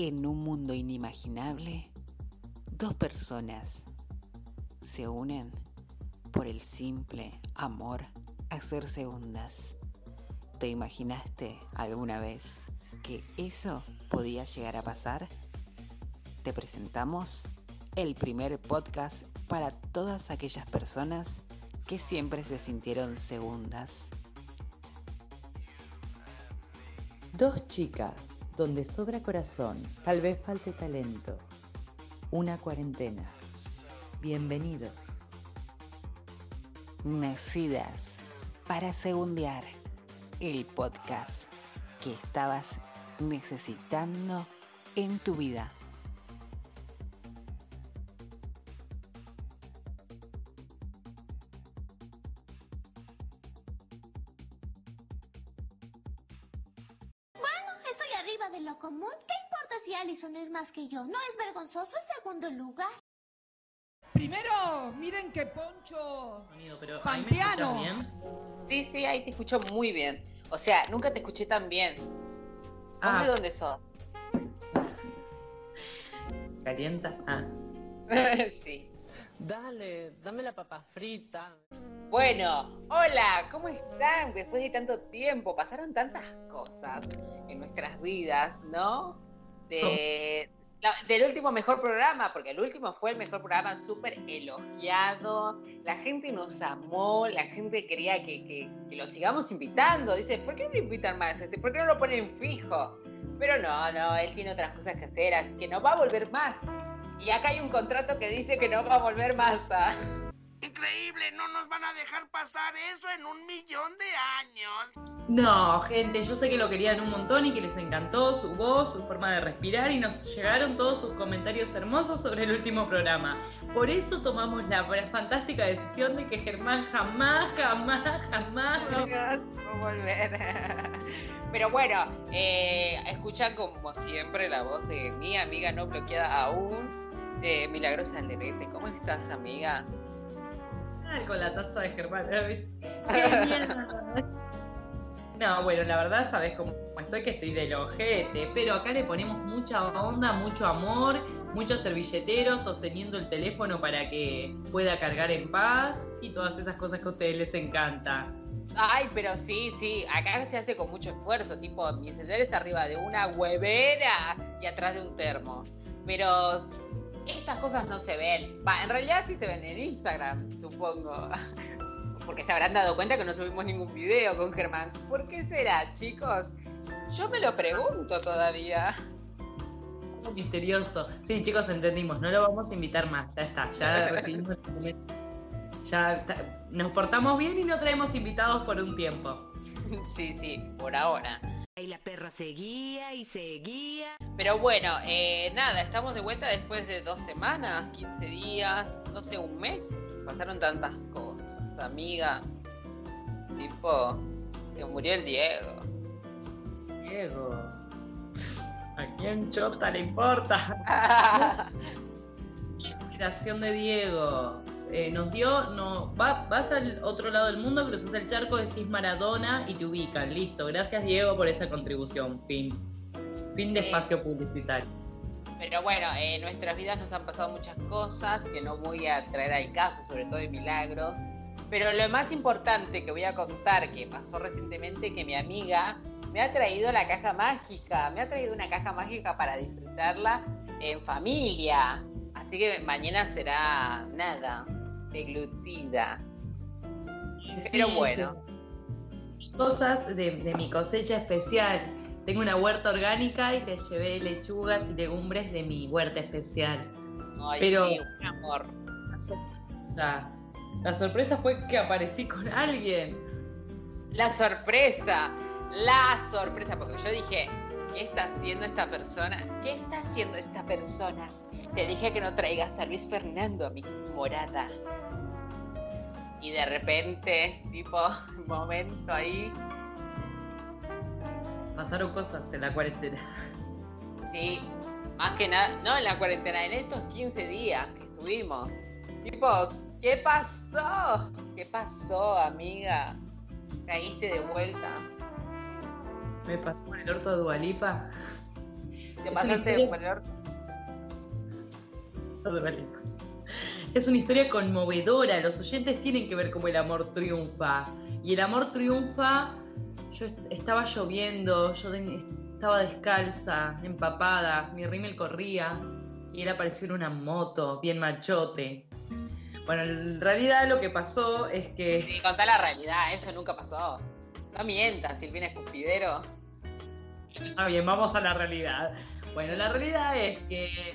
En un mundo inimaginable, dos personas se unen por el simple amor a ser segundas. ¿Te imaginaste alguna vez que eso podía llegar a pasar? Te presentamos el primer podcast para todas aquellas personas que siempre se sintieron segundas. Dos chicas donde sobra corazón, tal vez falte talento. Una cuarentena. Bienvenidos. Nacidas para segundear el podcast que estabas necesitando en tu vida. Segundo lugar? Primero, miren qué poncho. pero Pampeano. Sí, sí, ahí te escucho muy bien. O sea, nunca te escuché tan bien. Ah. ¿De dónde sos? ¿Calienta? Ah. sí. Dale, dame la papa frita. Bueno, hola, ¿cómo están? Después de tanto tiempo, pasaron tantas cosas en nuestras vidas, ¿no? Del último mejor programa, porque el último fue el mejor programa súper elogiado, la gente nos amó, la gente quería que, lo sigamos invitando, dice, ¿por qué no lo invitan más? Este, ¿Por qué no lo ponen fijo? Pero no, no, él tiene otras cosas que hacer, que no va a volver más. Y acá hay un contrato que dice que no va a volver más. ¿ah? Increíble, no nos van a dejar pasar eso en un millón de años. No, gente, yo sé que lo querían un montón y que les encantó su voz, su forma de respirar y nos llegaron todos sus comentarios hermosos sobre el último programa. Por eso tomamos la fantástica decisión de que Germán jamás, jamás, jamás no va a volver. Pero bueno, eh, escucha como siempre la voz de mi amiga no bloqueada aún, de Milagrosa Alderete. ¿Cómo estás, amiga? Con la taza de Germán. No, bueno, la verdad, sabes cómo estoy, que estoy del ojete, pero acá le ponemos mucha onda, mucho amor, muchos servilleteros sosteniendo el teléfono para que pueda cargar en paz y todas esas cosas que a ustedes les encanta. Ay, pero sí, sí, acá se hace con mucho esfuerzo, tipo, mi celular está arriba de una huevera y atrás de un termo. Pero estas cosas no se ven. Va, en realidad sí se ven en Instagram, supongo porque se habrán dado cuenta que no subimos ningún video con Germán. ¿Por qué será, chicos? Yo me lo pregunto todavía. Misterioso. Sí, chicos, entendimos. No lo vamos a invitar más. Ya está. Ya recibimos Ya nos portamos bien y no traemos invitados por un tiempo. Sí, sí, por ahora. Y la perra seguía y seguía. Pero bueno, eh, nada, estamos de vuelta después de dos semanas, 15 días, no sé, un mes. Pasaron tantas cosas amiga. Tipo, que murió el Diego. Diego. ¿A quién chota le importa? Inspiración de Diego. Eh, nos dio, no, vas al otro lado del mundo, cruzas el charco, decís Maradona y te ubican. Listo. Gracias Diego por esa contribución. Fin. Fin de espacio publicitario. Pero bueno, en nuestras vidas nos han pasado muchas cosas que no voy a traer al caso, sobre todo de milagros. Pero lo más importante que voy a contar, que pasó recientemente, que mi amiga me ha traído la caja mágica, me ha traído una caja mágica para disfrutarla en familia. Así que mañana será nada, deglutida. Pero bueno. Cosas de, mi cosecha especial. Tengo una huerta orgánica y le llevé lechugas y legumbres de mi huerta especial. Ay, Pero, un amor. La sorpresa fue que aparecí con alguien. La sorpresa, la sorpresa, porque yo dije, ¿qué está haciendo esta persona? ¿Qué está haciendo esta persona? Te dije que no traigas a Luis Fernando a mi morada. Y de repente, tipo, momento ahí. Pasaron cosas en la cuarentena. Sí, más que nada, no en la cuarentena, en estos 15 días que estuvimos. Tipo, ¿Qué pasó? ¿Qué pasó, amiga? ¿Caíste de vuelta? ¿Me pasó con el orto de Dualipa? Te pasaste por el orto. Es una historia conmovedora. Los oyentes tienen que ver cómo el amor triunfa. Y el amor triunfa. Yo est- estaba lloviendo, yo estaba descalza, empapada, mi rímel corría y él apareció en una moto, bien machote. Bueno, en realidad lo que pasó es que Sí, contá la realidad, eso nunca pasó. No mientas, Silvina Escupidero. Está bien, vamos a la realidad. Bueno, la realidad es que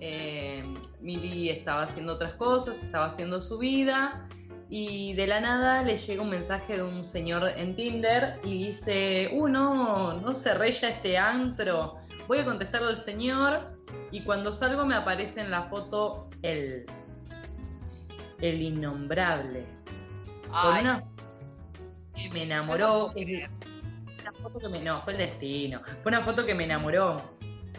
eh, Mili estaba haciendo otras cosas, estaba haciendo su vida y de la nada le llega un mensaje de un señor en Tinder y dice, uh, no, no se rella este antro. Voy a contestarle al señor y cuando salgo me aparece en la foto él, el innombrable. Con Ay, una que me enamoró, una foto que me. No, fue el destino. Fue una foto que me enamoró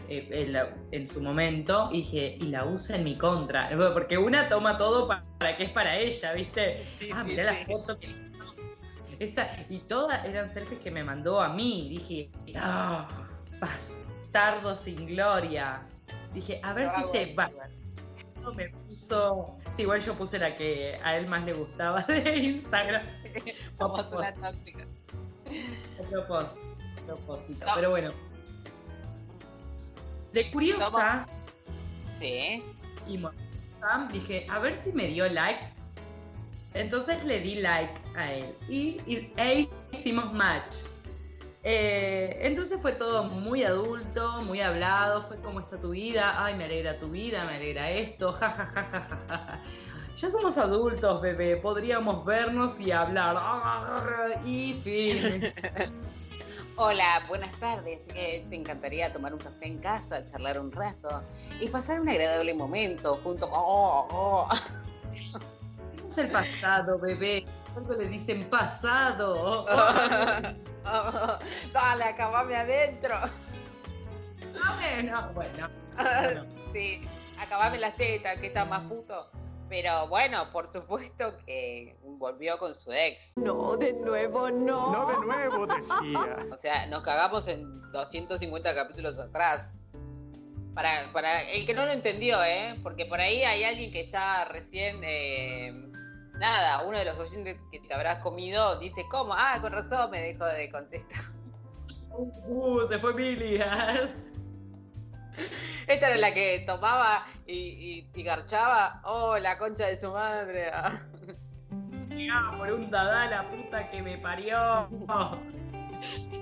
en, la- en su momento y dije, y la usa en mi contra. Porque una toma todo pa- para que es para ella, ¿viste? Sí, ah, sí, mirá la sí. foto que. Esa, y todas eran selfies que me mandó a mí. Dije, ah, bastardo sin gloria. Dije, a ver si te va. Me puso. Sí, igual yo puse la que a él más le gustaba de Instagram. Somos una tóxica. Propósito, a propósito. No. Pero bueno. De curiosa Sí. y morbosa, dije, a ver si me dio like. Entonces le di like a él y, y- e hicimos match. Eh, entonces fue todo muy adulto, muy hablado, fue cómo está tu vida, ay, me alegra tu vida, me alegra esto, ja, ja, ja, ja, ja, ja, ja. Ya somos adultos, bebé, podríamos vernos y hablar. Y fin. Hola, buenas tardes. Eh, ¿Te encantaría tomar un café en casa, charlar un rato y pasar un agradable momento junto con... Oh, oh. Es el pasado, bebé. Cuando le dicen pasado. Oh, Dale, acabame adentro. bueno, bueno. bueno. Sí, acabame las tetas, que está más puto. Pero bueno, por supuesto que volvió con su ex. No, de nuevo no. No de nuevo, decía. O sea, nos cagamos en 250 capítulos atrás. Para, para el que no lo entendió, ¿eh? Porque por ahí hay alguien que está recién... eh, nada, uno de los oyentes que te habrás comido dice, ¿cómo? Ah, con razón me dejó de contestar. Uh, se fue Milias. Esta era la que tomaba y, y, y garchaba. Oh, la concha de su madre. Tiraba por un dada la puta que me parió.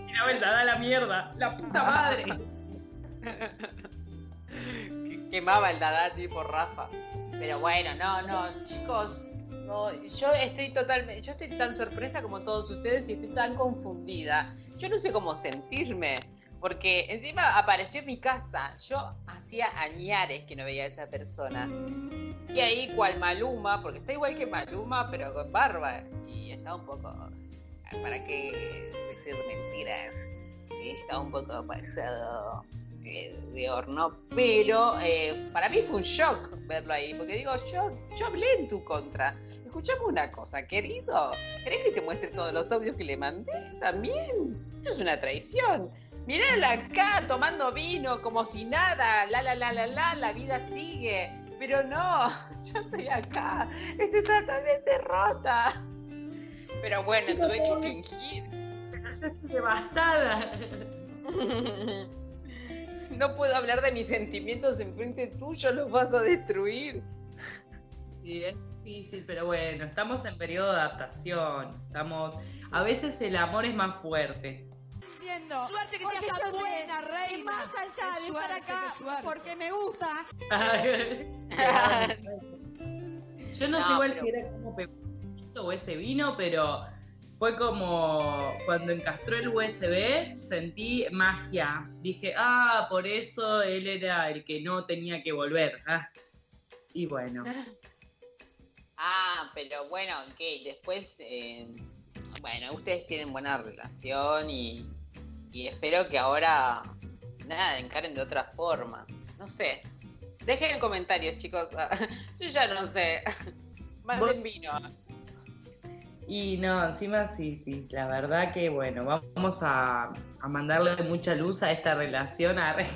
Tiraba el dada la mierda. La puta madre. Quemaba el dada tipo Rafa. Pero bueno, no, no, chicos. No, yo estoy totalmente, yo estoy tan sorpresa como todos ustedes y estoy tan confundida. Yo no sé cómo sentirme, porque encima apareció en mi casa. Yo hacía añares que no veía a esa persona. Y ahí cual Maluma, porque está igual que Maluma, pero con barba. Y está un poco, para qué decir mentiras, está un poco pasado eh, de horno, pero eh, para mí fue un shock verlo ahí, porque digo, yo, yo hablé en tu contra. Escuchame una cosa, querido. ¿Querés que te muestre todos los audios que le mandé? También. Esto es una traición. Mirala acá tomando vino como si nada. La, la, la, la, la. La vida sigue. Pero no, yo estoy acá. Estoy totalmente rota. Pero bueno, Chicos, tuve que todo- fingir. Estoy devastada. No puedo hablar de mis sentimientos enfrente tuyo, los vas a destruir. Sí, es difícil, pero bueno, estamos en periodo de adaptación. Estamos. A veces el amor es más fuerte. Suerte que porque seas tan buena, reina. más allá Qué de estar acá porque me gusta, Yo no, No, sé igual pero- si era como pepito o ese vino, pero fue como cuando encastró el USB, sentí magia. Dije, ah, por eso él era el que no tenía que volver. Ah, Y bueno, Ah, pero bueno, que después, eh, bueno, ustedes tienen buena relación y, y espero que ahora, nada, encaren de otra forma. No sé. Dejen en comentarios, chicos. Yo ya no sé. Manden vino. y no, encima sí, sí, la verdad que bueno, vamos a, a mandarle mucha luz a esta relación. a-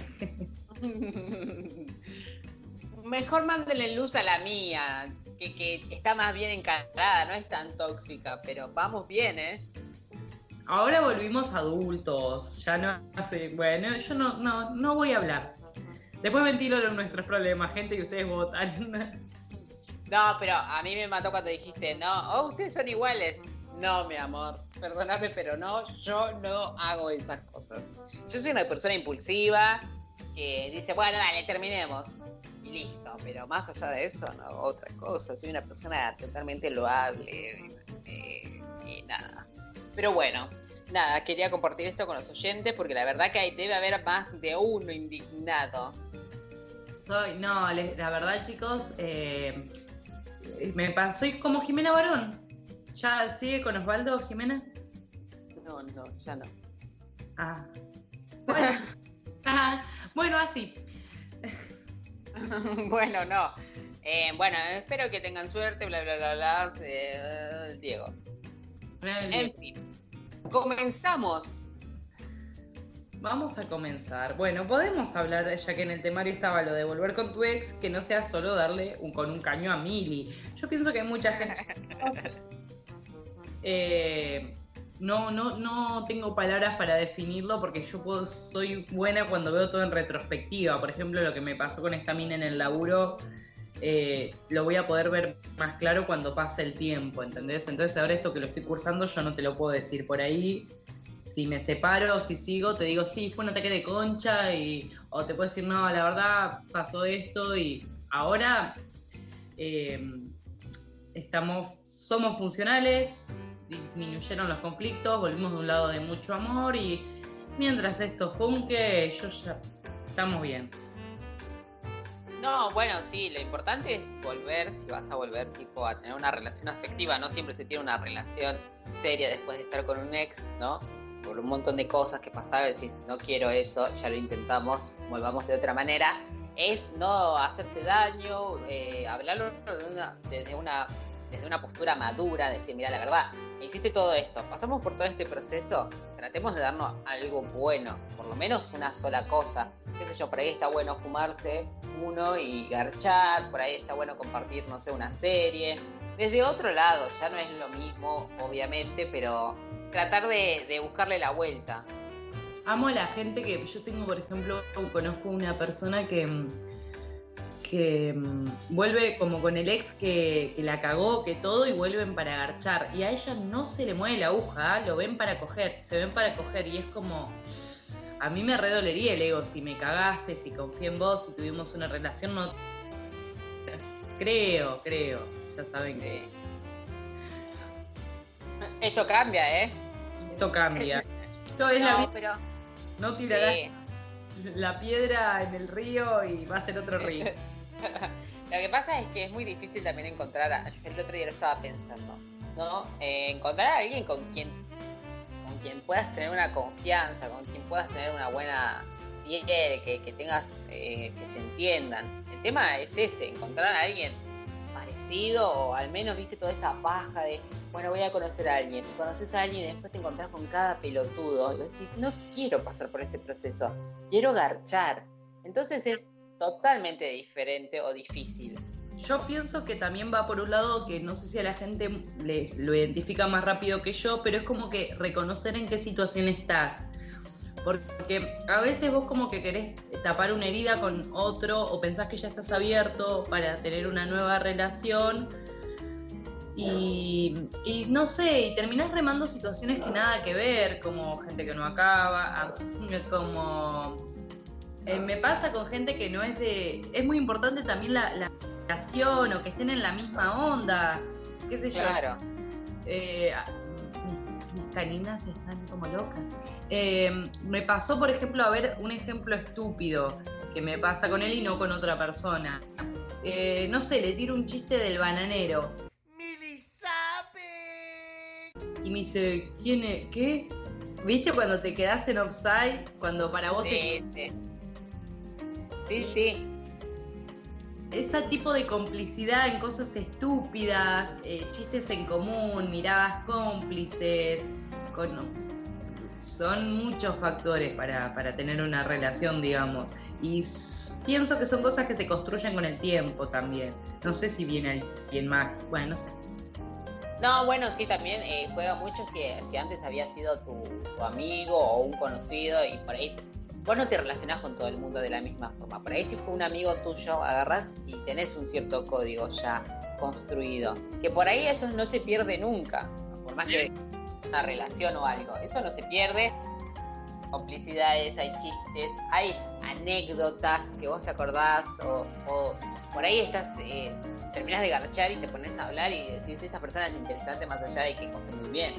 Mejor mándenle luz a la mía, que, que está más bien encarada, no es tan tóxica, pero vamos bien, ¿eh? Ahora volvimos adultos, ya no hace. Bueno, yo no, no, no voy a hablar. Después ventilo nuestros problemas, gente, y ustedes votan. No, pero a mí me mató cuando dijiste, no, oh, ustedes son iguales. No, mi amor, perdóname, pero no, yo no hago esas cosas. Yo soy una persona impulsiva que dice, bueno, dale, terminemos. Y listo, pero más allá de eso, no, otra cosa. Soy una persona totalmente loable eh, y nada. Pero bueno, nada, quería compartir esto con los oyentes porque la verdad que hay, debe haber más de uno indignado. Soy, no, la verdad, chicos, eh, me pasó como Jimena Barón. ¿Ya sigue con Osvaldo, Jimena? No, no, ya no. Ah. Bueno, así. bueno, no. Eh, bueno, espero que tengan suerte, bla, bla, bla, bla. Eh, Diego. En fin, comenzamos. Vamos a comenzar. Bueno, podemos hablar, ya que en el temario estaba lo de volver con tu ex, que no sea solo darle un, con un caño a Mili. Yo pienso que hay mucha gente. eh, no, no, no tengo palabras para definirlo porque yo puedo, soy buena cuando veo todo en retrospectiva. Por ejemplo, lo que me pasó con esta mina en el laburo, eh, lo voy a poder ver más claro cuando pase el tiempo, ¿entendés? Entonces ahora esto que lo estoy cursando yo no te lo puedo decir por ahí si me separo, si sigo, te digo, sí, fue un ataque de concha, y, o te puedo decir, no, la verdad pasó esto, y ahora eh, estamos, somos funcionales, disminuyeron los conflictos, volvimos de un lado de mucho amor, y mientras esto funque, yo ya estamos bien. No, bueno, sí, lo importante es volver, si vas a volver tipo a tener una relación afectiva, no siempre se tiene una relación seria después de estar con un ex, ¿no? por un montón de cosas que pasaban, decís, no quiero eso, ya lo intentamos, volvamos de otra manera, es no hacerse daño, eh, hablarlo desde, una, desde una postura madura, decir, mira, la verdad, hiciste todo esto, pasamos por todo este proceso, tratemos de darnos algo bueno, por lo menos una sola cosa, qué sé yo, por ahí está bueno fumarse uno y garchar, por ahí está bueno compartir, no sé, una serie, desde otro lado, ya no es lo mismo, obviamente, pero tratar de, buscarle la vuelta. Amo a la gente que yo tengo, por ejemplo, conozco una persona que, que mm, vuelve como con el ex que, la cagó, que todo, y vuelven para agarchar. Y a ella no se le mueve la aguja, lo ven para coger, se ven para coger. Y es como, a mí me redolería el ego si me cagaste, si confié en vos, si tuvimos una relación, no... Creo, creo, ya saben que... Esto cambia, ¿eh? esto cambia. Esto es la vida. No tirarás la piedra en el río y va a ser otro río. lo que pasa es que es muy difícil también encontrar, a, el otro día lo estaba pensando, ¿no? Eh, encontrar a alguien con quien, con quien puedas tener una confianza, con quien puedas tener una buena piel, que, que tengas, eh, que se entiendan. El tema es ese, encontrar a alguien parecido o al menos viste toda esa paja de bueno, voy a conocer a alguien, conoces a alguien y después te encontrás con cada pelotudo y decís, no quiero pasar por este proceso, quiero garchar. Entonces es totalmente diferente o difícil. Yo pienso que también va por un lado que no sé si a la gente les lo identifica más rápido que yo, pero es como que reconocer en qué situación estás. Porque a veces vos como que querés tapar una herida con otro o pensás que ya estás abierto para tener una nueva relación y, no sé, y terminás remando situaciones que nada que ver, como gente que no acaba, como... Eh, me pasa con gente que no es de... Es muy importante también la, la relación o que estén en la misma onda, qué sé yo. Eh, mis, caninas están como locas. Eh, me pasó, por ejemplo, a ver un ejemplo estúpido que me pasa con él y no con otra persona. no sé, le tiro un chiste del bananero y me dice, ¿quién es? ¿Qué? ¿Viste cuando te quedas en offside? Cuando para vos es... Sí, sí. sí. Ese tipo de complicidad en cosas estúpidas, eh, chistes en común, miradas cómplices, con, son muchos factores para, para tener una relación, digamos. Y pienso que son cosas que se construyen con el tiempo también. No sé si viene alguien más. Bueno, no sé. No, bueno, sí, también eh, juega mucho si, si antes había sido tu, tu amigo o un conocido y por ahí vos no te relacionás con todo el mundo de la misma forma. Por ahí si fue un amigo tuyo, agarrás y tenés un cierto código ya construido. Que por ahí eso no se pierde nunca, por más que una relación o algo. Eso no se pierde. Complicidades, hay chistes, hay anécdotas que vos te acordás o, o por ahí estás, eh, terminás de garchar y te pones a hablar y decís, esta persona es interesante más allá de que muy bien.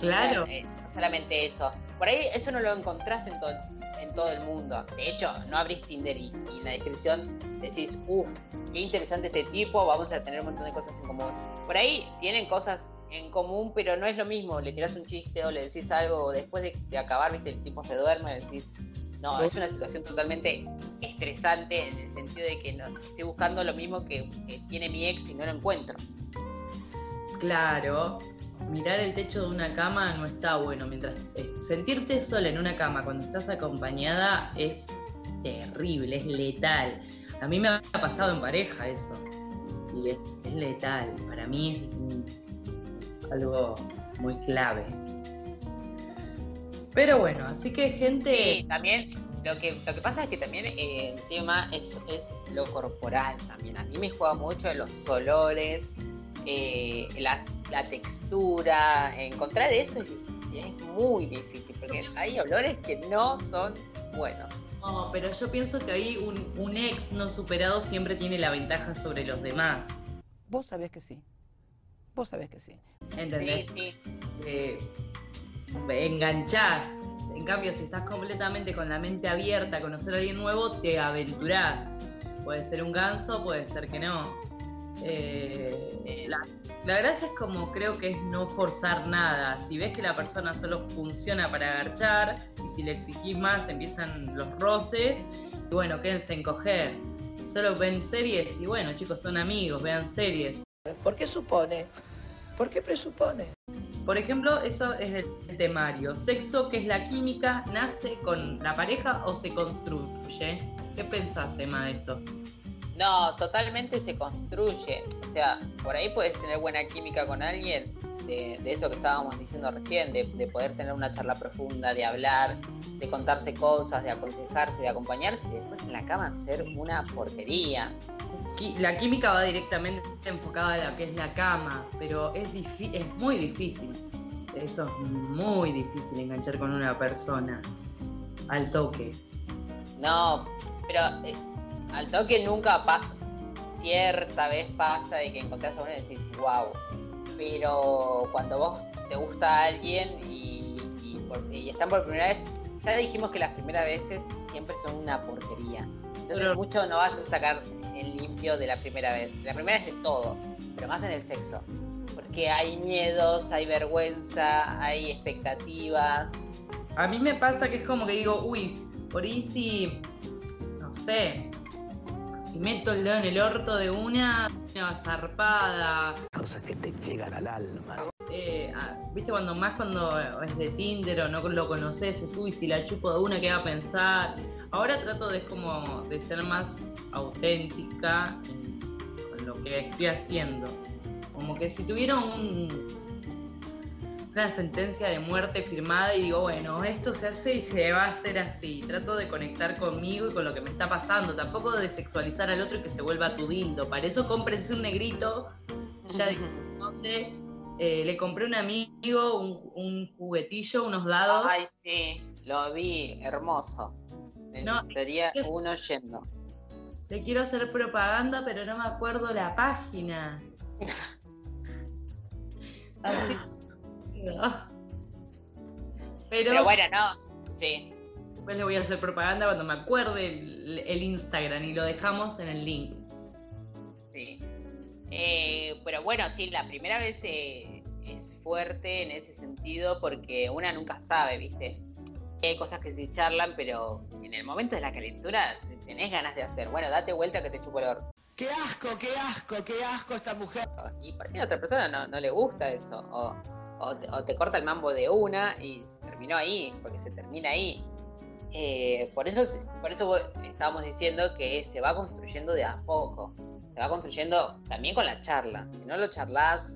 Claro. Eh, no solamente eso. Por ahí eso no lo encontrás en todo, el mundo. De hecho, no abrís Tinder y, en la descripción decís, uff, qué interesante este tipo, vamos a tener un montón de cosas en común. Por ahí tienen cosas en común, pero no es lo mismo. Le tirás un chiste o le decís algo, después de, acabar, viste, el tipo se duerme, decís, no, es una situación totalmente estresante en el sentido de que no, estoy buscando lo mismo que tiene mi ex y no lo encuentro. Claro, mirar el techo de una cama no está bueno. Mientras eh, sentirte sola en una cama cuando estás acompañada es terrible, es letal. A mí me ha pasado en pareja eso. Y es, letal. Para mí es algo muy clave. Pero bueno, así que gente. Sí, también lo que, lo que pasa es que también eh, el tema es, es lo corporal también. A mí me juega mucho en los olores, eh, la, la textura. Encontrar eso es, es muy difícil porque hay olores que no son buenos. No, pero yo pienso que ahí un, un ex no superado siempre tiene la ventaja sobre los demás. Vos sabés que sí. Vos sabés que sí. ¿Entendés? Sí, sí. eh, enganchás. En cambio, si estás completamente con la mente abierta a conocer a alguien nuevo, te aventurás. Puede ser un ganso, puede ser que no. Eh, la, la gracia es como creo que es no forzar nada. Si ves que la persona solo funciona para agarchar y si le exigís más empiezan los roces, y bueno, quédense en coger. Solo ven series y bueno, chicos, son amigos, vean series. ¿Por qué supone? ¿Por qué presupone? Por ejemplo, eso es del temario. Sexo, que es la química, nace con la pareja o se construye. ¿Qué pensás, Emma, de esto? No, totalmente se construye. O sea, por ahí puedes tener buena química con alguien, de, de eso que estábamos diciendo recién, de, de poder tener una charla profunda, de hablar, de contarse cosas, de aconsejarse, de acompañarse, y después en la cama ser una porquería. La química va directamente enfocada a lo que es la cama, pero es, es muy difícil. Eso es muy difícil enganchar con una persona al toque. No, pero eh, al toque nunca pasa. Cierta vez pasa de que encontrás a uno y decís, wow. Pero cuando vos te gusta alguien y, y por- y están por primera vez, ya dijimos que las primeras veces siempre son una porquería. Entonces Pero- mucho no vas a sacar en limpio de la primera vez. La primera es de todo, pero más en el sexo. Porque hay miedos, hay vergüenza, hay expectativas. A mí me pasa que es como que digo, uy, por ahí si, no sé, si meto el dedo en el orto de una, una zarpada. Cosas que te llegan al alma. eh, ah, ¿Viste cuando más cuando es de Tinder o no lo conoces, es uy, si la chupo de una, ¿qué va a pensar? Ahora trato de como de ser más auténtica en- con lo que estoy haciendo. Como que si tuviera un, una sentencia de muerte firmada y digo, bueno, esto se hace y se va a hacer así. Trato de conectar conmigo y con lo que me está pasando. Tampoco de sexualizar al otro y que se vuelva tu dildo. Para eso cómprense un negrito. Ya dije dónde. Eh, le compré a un amigo un, un juguetillo, unos dados. Ay, sí, lo vi, hermoso. No, Necesitaría es- uno yendo. Le quiero hacer propaganda, pero no me acuerdo la página. Así. Pero, Pero bueno, no. Sí. después le voy a hacer propaganda cuando me acuerde el, el Instagram y lo dejamos en el link. Sí. Eh, pero bueno, sí, la primera vez eh, es fuerte en ese sentido porque una nunca sabe, ¿viste? Hay cosas que se charlan, pero en el momento de la calentura tenés ganas de hacer. Bueno, date vuelta que te chupo el orto. ¡Qué asco, qué asco, qué asco esta mujer! Y por qué a otra persona no, no le gusta eso. O o te, corta el mambo de una y se terminó ahí, porque se termina ahí. Eh, por eso, por eso estábamos diciendo que se va construyendo de a poco. Se va construyendo también con la charla. Si no lo charlas,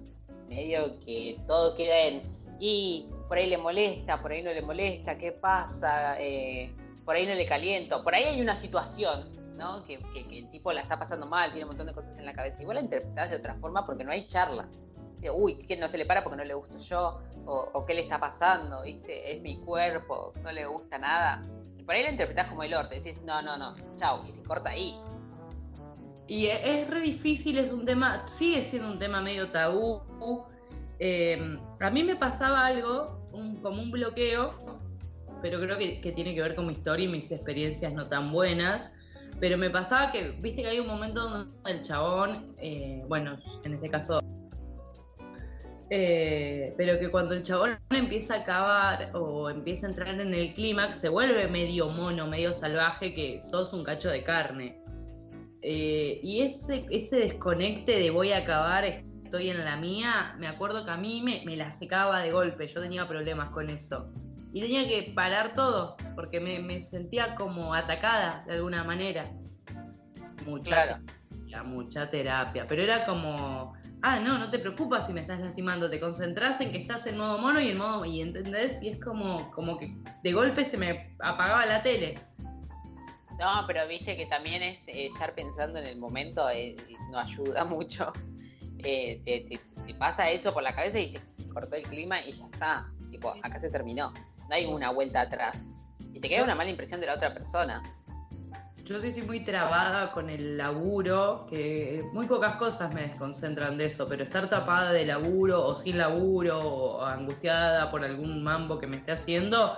medio que todo queda en. Y por ahí le molesta, por ahí no le molesta, ¿qué pasa? Eh, por ahí no le caliento. Por ahí hay una situación, ¿no? Que, el tipo la está pasando mal, tiene un montón de cosas en la cabeza. Igual la interpretás de otra forma porque no hay charla. Uy, que no se le para porque no le gusto yo, o, qué le está pasando, ¿viste? Es mi cuerpo, no le gusta nada. Y por ahí la interpretás como el orto, decís, no, no, no, chao, y se corta ahí. Y es re difícil, es un tema, sigue siendo un tema medio tabú. Eh, a mí me pasaba algo, como un bloqueo, pero creo que, tiene que ver con mi historia y mis experiencias no tan buenas. Pero me pasaba que, viste que hay un momento donde el chabón, eh, bueno, en este caso eh, pero que cuando el chabón empieza a acabar o empieza a entrar en el clímax, se vuelve medio mono, medio salvaje, que sos un cacho de carne. Eh, y ese, ese desconecte de voy a acabar, estoy en la mía, me acuerdo que a mí me, me la secaba de golpe, yo tenía problemas con eso. Y tenía que parar todo, porque me, me sentía como atacada de alguna manera. Mucha, mucha terapia, pero era como ah, no, no te preocupas si me estás lastimando, te concentras en que estás en modo mono y en modo, y entendés, y es como, como que de golpe se me apagaba la tele. No, pero viste que también es eh, estar pensando en el momento eh, no ayuda mucho. Eh, te, pasa eso por la cabeza y se cortó el clima y ya está. Tipo, acá se terminó. No hay una vuelta atrás. Y te queda una mala impresión de la otra persona. Yo estoy muy trabada con el laburo, que muy pocas cosas me desconcentran de eso, pero estar tapada de laburo o sin laburo o angustiada por algún mambo que me esté haciendo,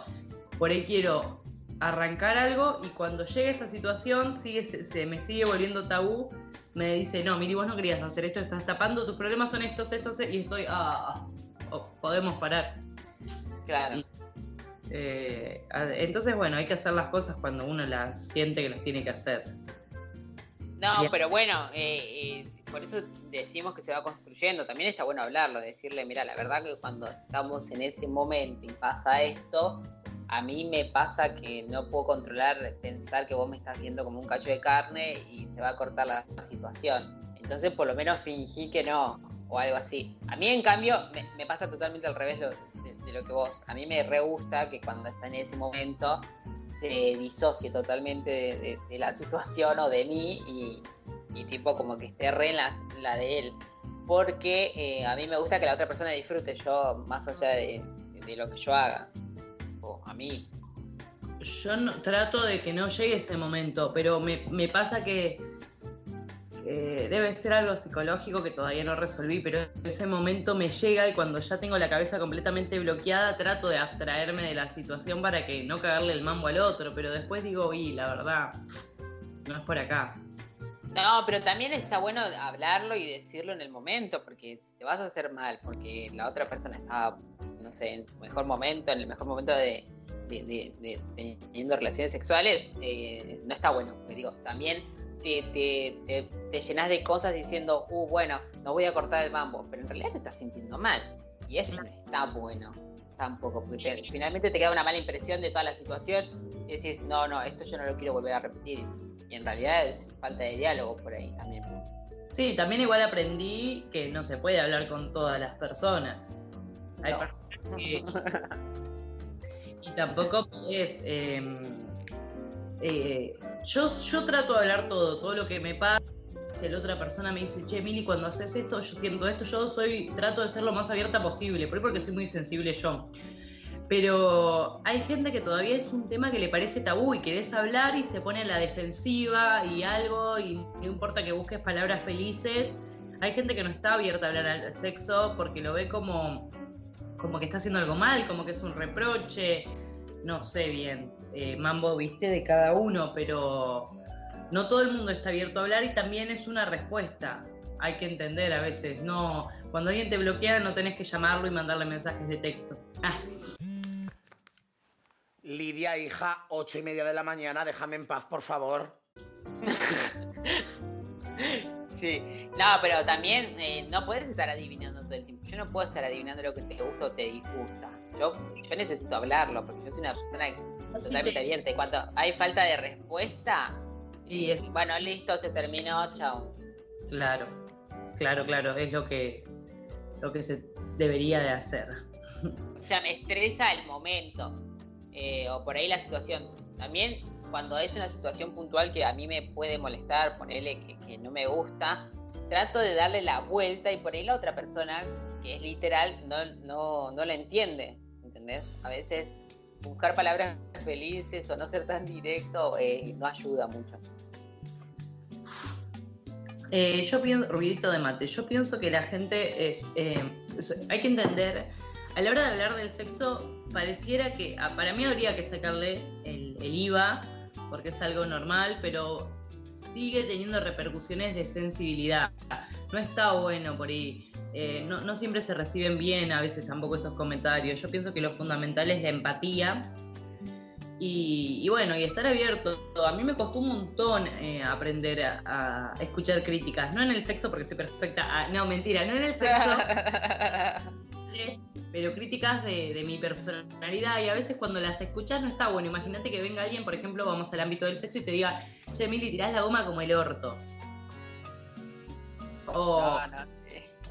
por ahí quiero arrancar algo y cuando llegue esa situación sigue, se, me sigue volviendo tabú, me dice, no, Miri, vos no querías hacer esto, estás tapando, tus problemas son estos, estos, y estoy, ah, oh, podemos parar. Claro. Eh, entonces, bueno, hay que hacer las cosas cuando uno las siente que las tiene que hacer. No, pero bueno, eh, eh, por eso decimos que se va construyendo. También está bueno hablarlo, decirle, mira, la verdad que cuando estamos en ese momento y pasa esto, a mí me pasa que no puedo controlar pensar que vos me estás viendo como un cacho de carne y se va a cortar la, situación. Entonces, por lo menos fingí que no, o algo así. A mí, en cambio, me, pasa totalmente al revés de, lo que vos. A mí me re gusta que cuando está en ese momento se disocie totalmente de, la situación o de mí y, tipo como que esté re en la, de él. Porque eh, a mí me gusta que la otra persona disfrute yo más allá de, lo que yo haga. O a mí. Yo no, trato de que no llegue ese momento, pero me, me pasa que eh, debe ser algo psicológico que todavía no resolví, pero ese momento me llega y cuando ya tengo la cabeza completamente bloqueada trato de abstraerme de la situación para que no cagarle el mambo al otro, pero después digo, y la verdad, no es por acá. No, pero también está bueno hablarlo y decirlo en el momento, porque si te vas a hacer mal, porque la otra persona está, no sé, en su mejor momento, en el mejor momento de, teniendo relaciones sexuales, eh, no está bueno. Me digo, también te, te, llenas de cosas diciendo, uh, bueno, no voy a cortar el mambo, pero en realidad te estás sintiendo mal. Y eso no está bueno tampoco, porque finalmente te queda una mala impresión de toda la situación y decís, no, no, esto yo no lo quiero volver a repetir. Y en realidad es falta de diálogo por ahí también. Sí, también igual aprendí que no se puede hablar con todas las personas. Hay personas que... y tampoco puedes... Em, eh, yo, yo trato de hablar todo, todo lo que me pasa. Si la otra persona me dice, che, Mili, cuando haces esto, yo siento esto, yo soy, trato de ser lo más abierta posible, por porque soy muy sensible yo. Pero hay gente que todavía es un tema que le parece tabú y querés hablar y se pone en la defensiva y algo, y no importa que busques palabras felices. Hay gente que no está abierta a hablar al sexo porque lo ve como, como que está haciendo algo mal, como que es un reproche. No sé bien. Eh, mambo, viste, de cada uno, pero no todo el mundo está abierto a hablar y también es una respuesta. Hay que entender a veces, no, cuando alguien te bloquea no tenés que llamarlo y mandarle mensajes de texto. Ah. Lidia, hija, ocho y media de la mañana, déjame en paz, por favor. sí. No, pero también eh, no puedes estar adivinando todo el tiempo. Yo no puedo estar adivinando lo que te gusta o te disgusta. Yo, yo necesito hablarlo, porque yo soy una persona totalmente abierta. Y cuando hay falta de respuesta, Y es, bueno, listo, se terminó, chao. claro, claro, claro, es lo que, lo que se debería de hacer. O sea, me estresa el momento. eh, o por ahí la situación. También cuando es una situación puntual que a mí me puede molestar, ponerle que, que no me gusta, trato de darle la vuelta y por ahí la otra persona, que es literal, no, no, no la entiende. A veces buscar palabras felices o no ser tan directo eh, no ayuda mucho. Eh, yo pienso, ruidito de mate, yo pienso que la gente es, eh, es- hay que entender, a la hora de hablar del sexo, pareciera que, ah, para mí habría que sacarle el, el IVA, porque es algo normal, pero sigue teniendo repercusiones de sensibilidad. No está bueno por ahí. Eh, no, no siempre se reciben bien a veces tampoco esos comentarios. Yo pienso que lo fundamental es la empatía y, y bueno, y estar abierto. A mí me costó un montón eh, aprender a, a escuchar críticas. No en el sexo porque soy perfecta. Ah, no, mentira, no en el sexo. pero críticas de, de mi personalidad. Y a veces cuando las escuchas no está bueno. Imagínate que venga alguien, por ejemplo, vamos al ámbito del sexo y te diga, che, Mili, tirás la goma como el orto. O, No, no, sí.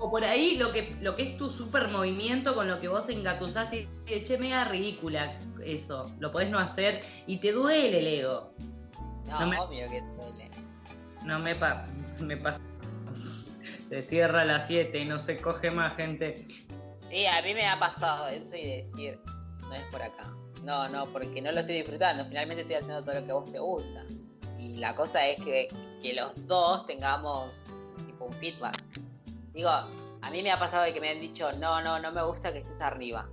O por ahí lo que, lo que es tu super movimiento con lo que vos engatusás y dices, che, mega ridícula eso. Lo podés no hacer y te duele el ego. No, No me- obvio que duele. No me, pa me pasa. Se cierra a las 7 y no se coge más gente. Sí, a mí me ha pasado eso y decir, no es por acá. No, no, porque no lo estoy disfrutando. Finalmente estoy haciendo todo lo que a vos te gusta. Y la cosa es que, que los dos tengamos tipo un feedback. Digo, a mí me ha pasado de que me han dicho, no, no, no me gusta que estés arriba.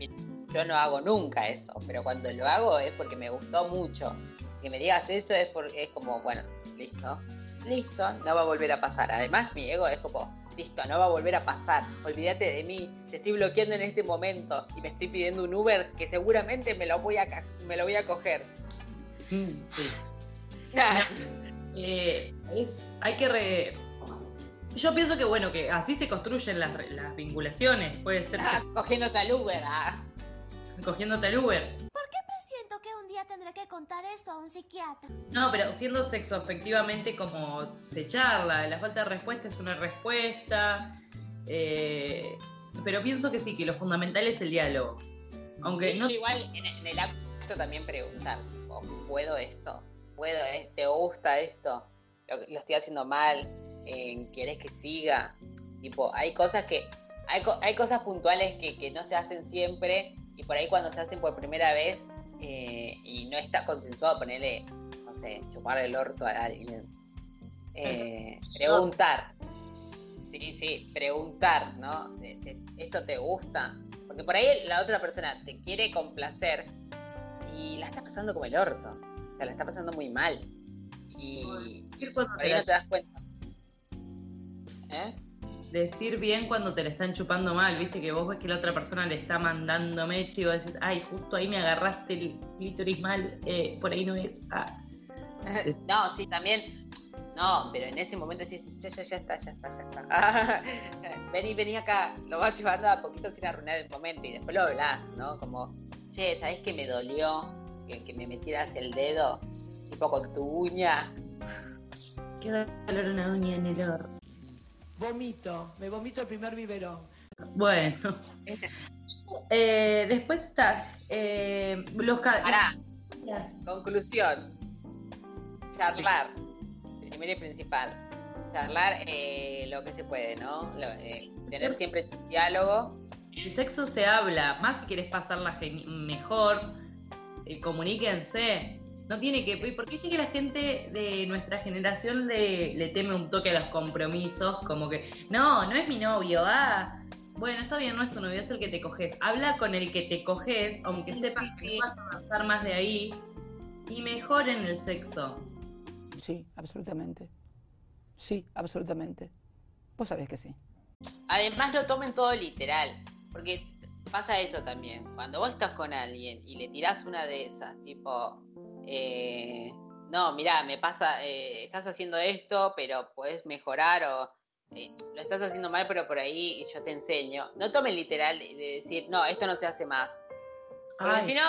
Eh, Yo no hago nunca eso, pero cuando lo hago es porque me gustó mucho. Que me digas eso es, porque es como, bueno, listo, listo, no va a volver a pasar. Además, mi ego es como, listo, no va a volver a pasar. Olvídate de mí, te estoy bloqueando en este momento y me estoy pidiendo un Uber que seguramente me lo voy a, me lo voy a coger. Mm, sí. Eh, es, hay que re- Yo pienso que bueno, que así se construyen las, vinculaciones. Puede ser Ah, cogiéndote al Uber. ah. cogiéndote al Uber. Siento que un día tendré que contar esto a un psiquiatra. No, pero siendo sexo efectivamente como se charla, la falta de respuesta es una respuesta. eh, pero pienso que sí, que lo fundamental es el diálogo. Aunque no yo igual en, en el acto también preguntar, tipo, ¿puedo esto? ¿Puedo esto? ¿Te gusta esto? ¿Lo, lo estoy haciendo mal? Eh, ¿Quieres que siga? Tipo, hay cosas que, hay, co- hay cosas puntuales que, que no se hacen siempre y por ahí cuando se hacen por primera vez eh, y no está consensuado ponerle, no sé, chupar el orto a alguien. Eh, preguntar. Sí, sí, preguntar, ¿no? ¿Esto te gusta? Porque por ahí la otra persona te quiere complacer y la está pasando como el orto. O sea, la está pasando muy mal. Y cuando por ahí no te das cuenta. ¿Eh? decir bien cuando te la están chupando mal, viste que vos ves que la otra persona le está mandando meche y vos decís, ay, justo ahí me agarraste el clítoris mal, eh, por ahí no es. Ah. No, sí, también. No, pero en ese momento decís, ya, ya, ya está, ya está, ya está. vení, vení acá, lo vas llevando a poquito sin arruinar el momento y después lo hablas, ¿no? Como, che, ¿sabés que me dolió que, que me metieras el dedo, tipo con tu uña? Qué dolor una uña en el orto. Vomito, me vomito el primer biberón. Bueno. Eh, después está eh, los Pará, conclusión. Charlar, primero y principal. Charlar eh, lo que se puede, ¿no? Lo- eh, tener siempre diálogo. El sexo se habla, más si quieres pasarla geni- mejor, eh, comuníquense. No tiene que. Porque viste que la gente de nuestra generación le, le teme un toque a los compromisos, como que, no, no es mi novio, ah. Bueno, está bien, no es tu novio, es el que te coges. Habla con el que te coges, aunque sepas que no vas a avanzar más de ahí, y mejoren el sexo. Sí, absolutamente. Sí, absolutamente. Vos sabés que sí. Además, no tomen todo literal. Porque pasa eso también. Cuando vos estás con alguien y le tirás una de esas, tipo, eh, no, mira, me pasa, eh, estás haciendo esto, pero puedes mejorar o eh, lo estás haciendo mal, pero por ahí yo te enseño. No tomen literal de, de decir, no, esto no se hace más. Porque si no,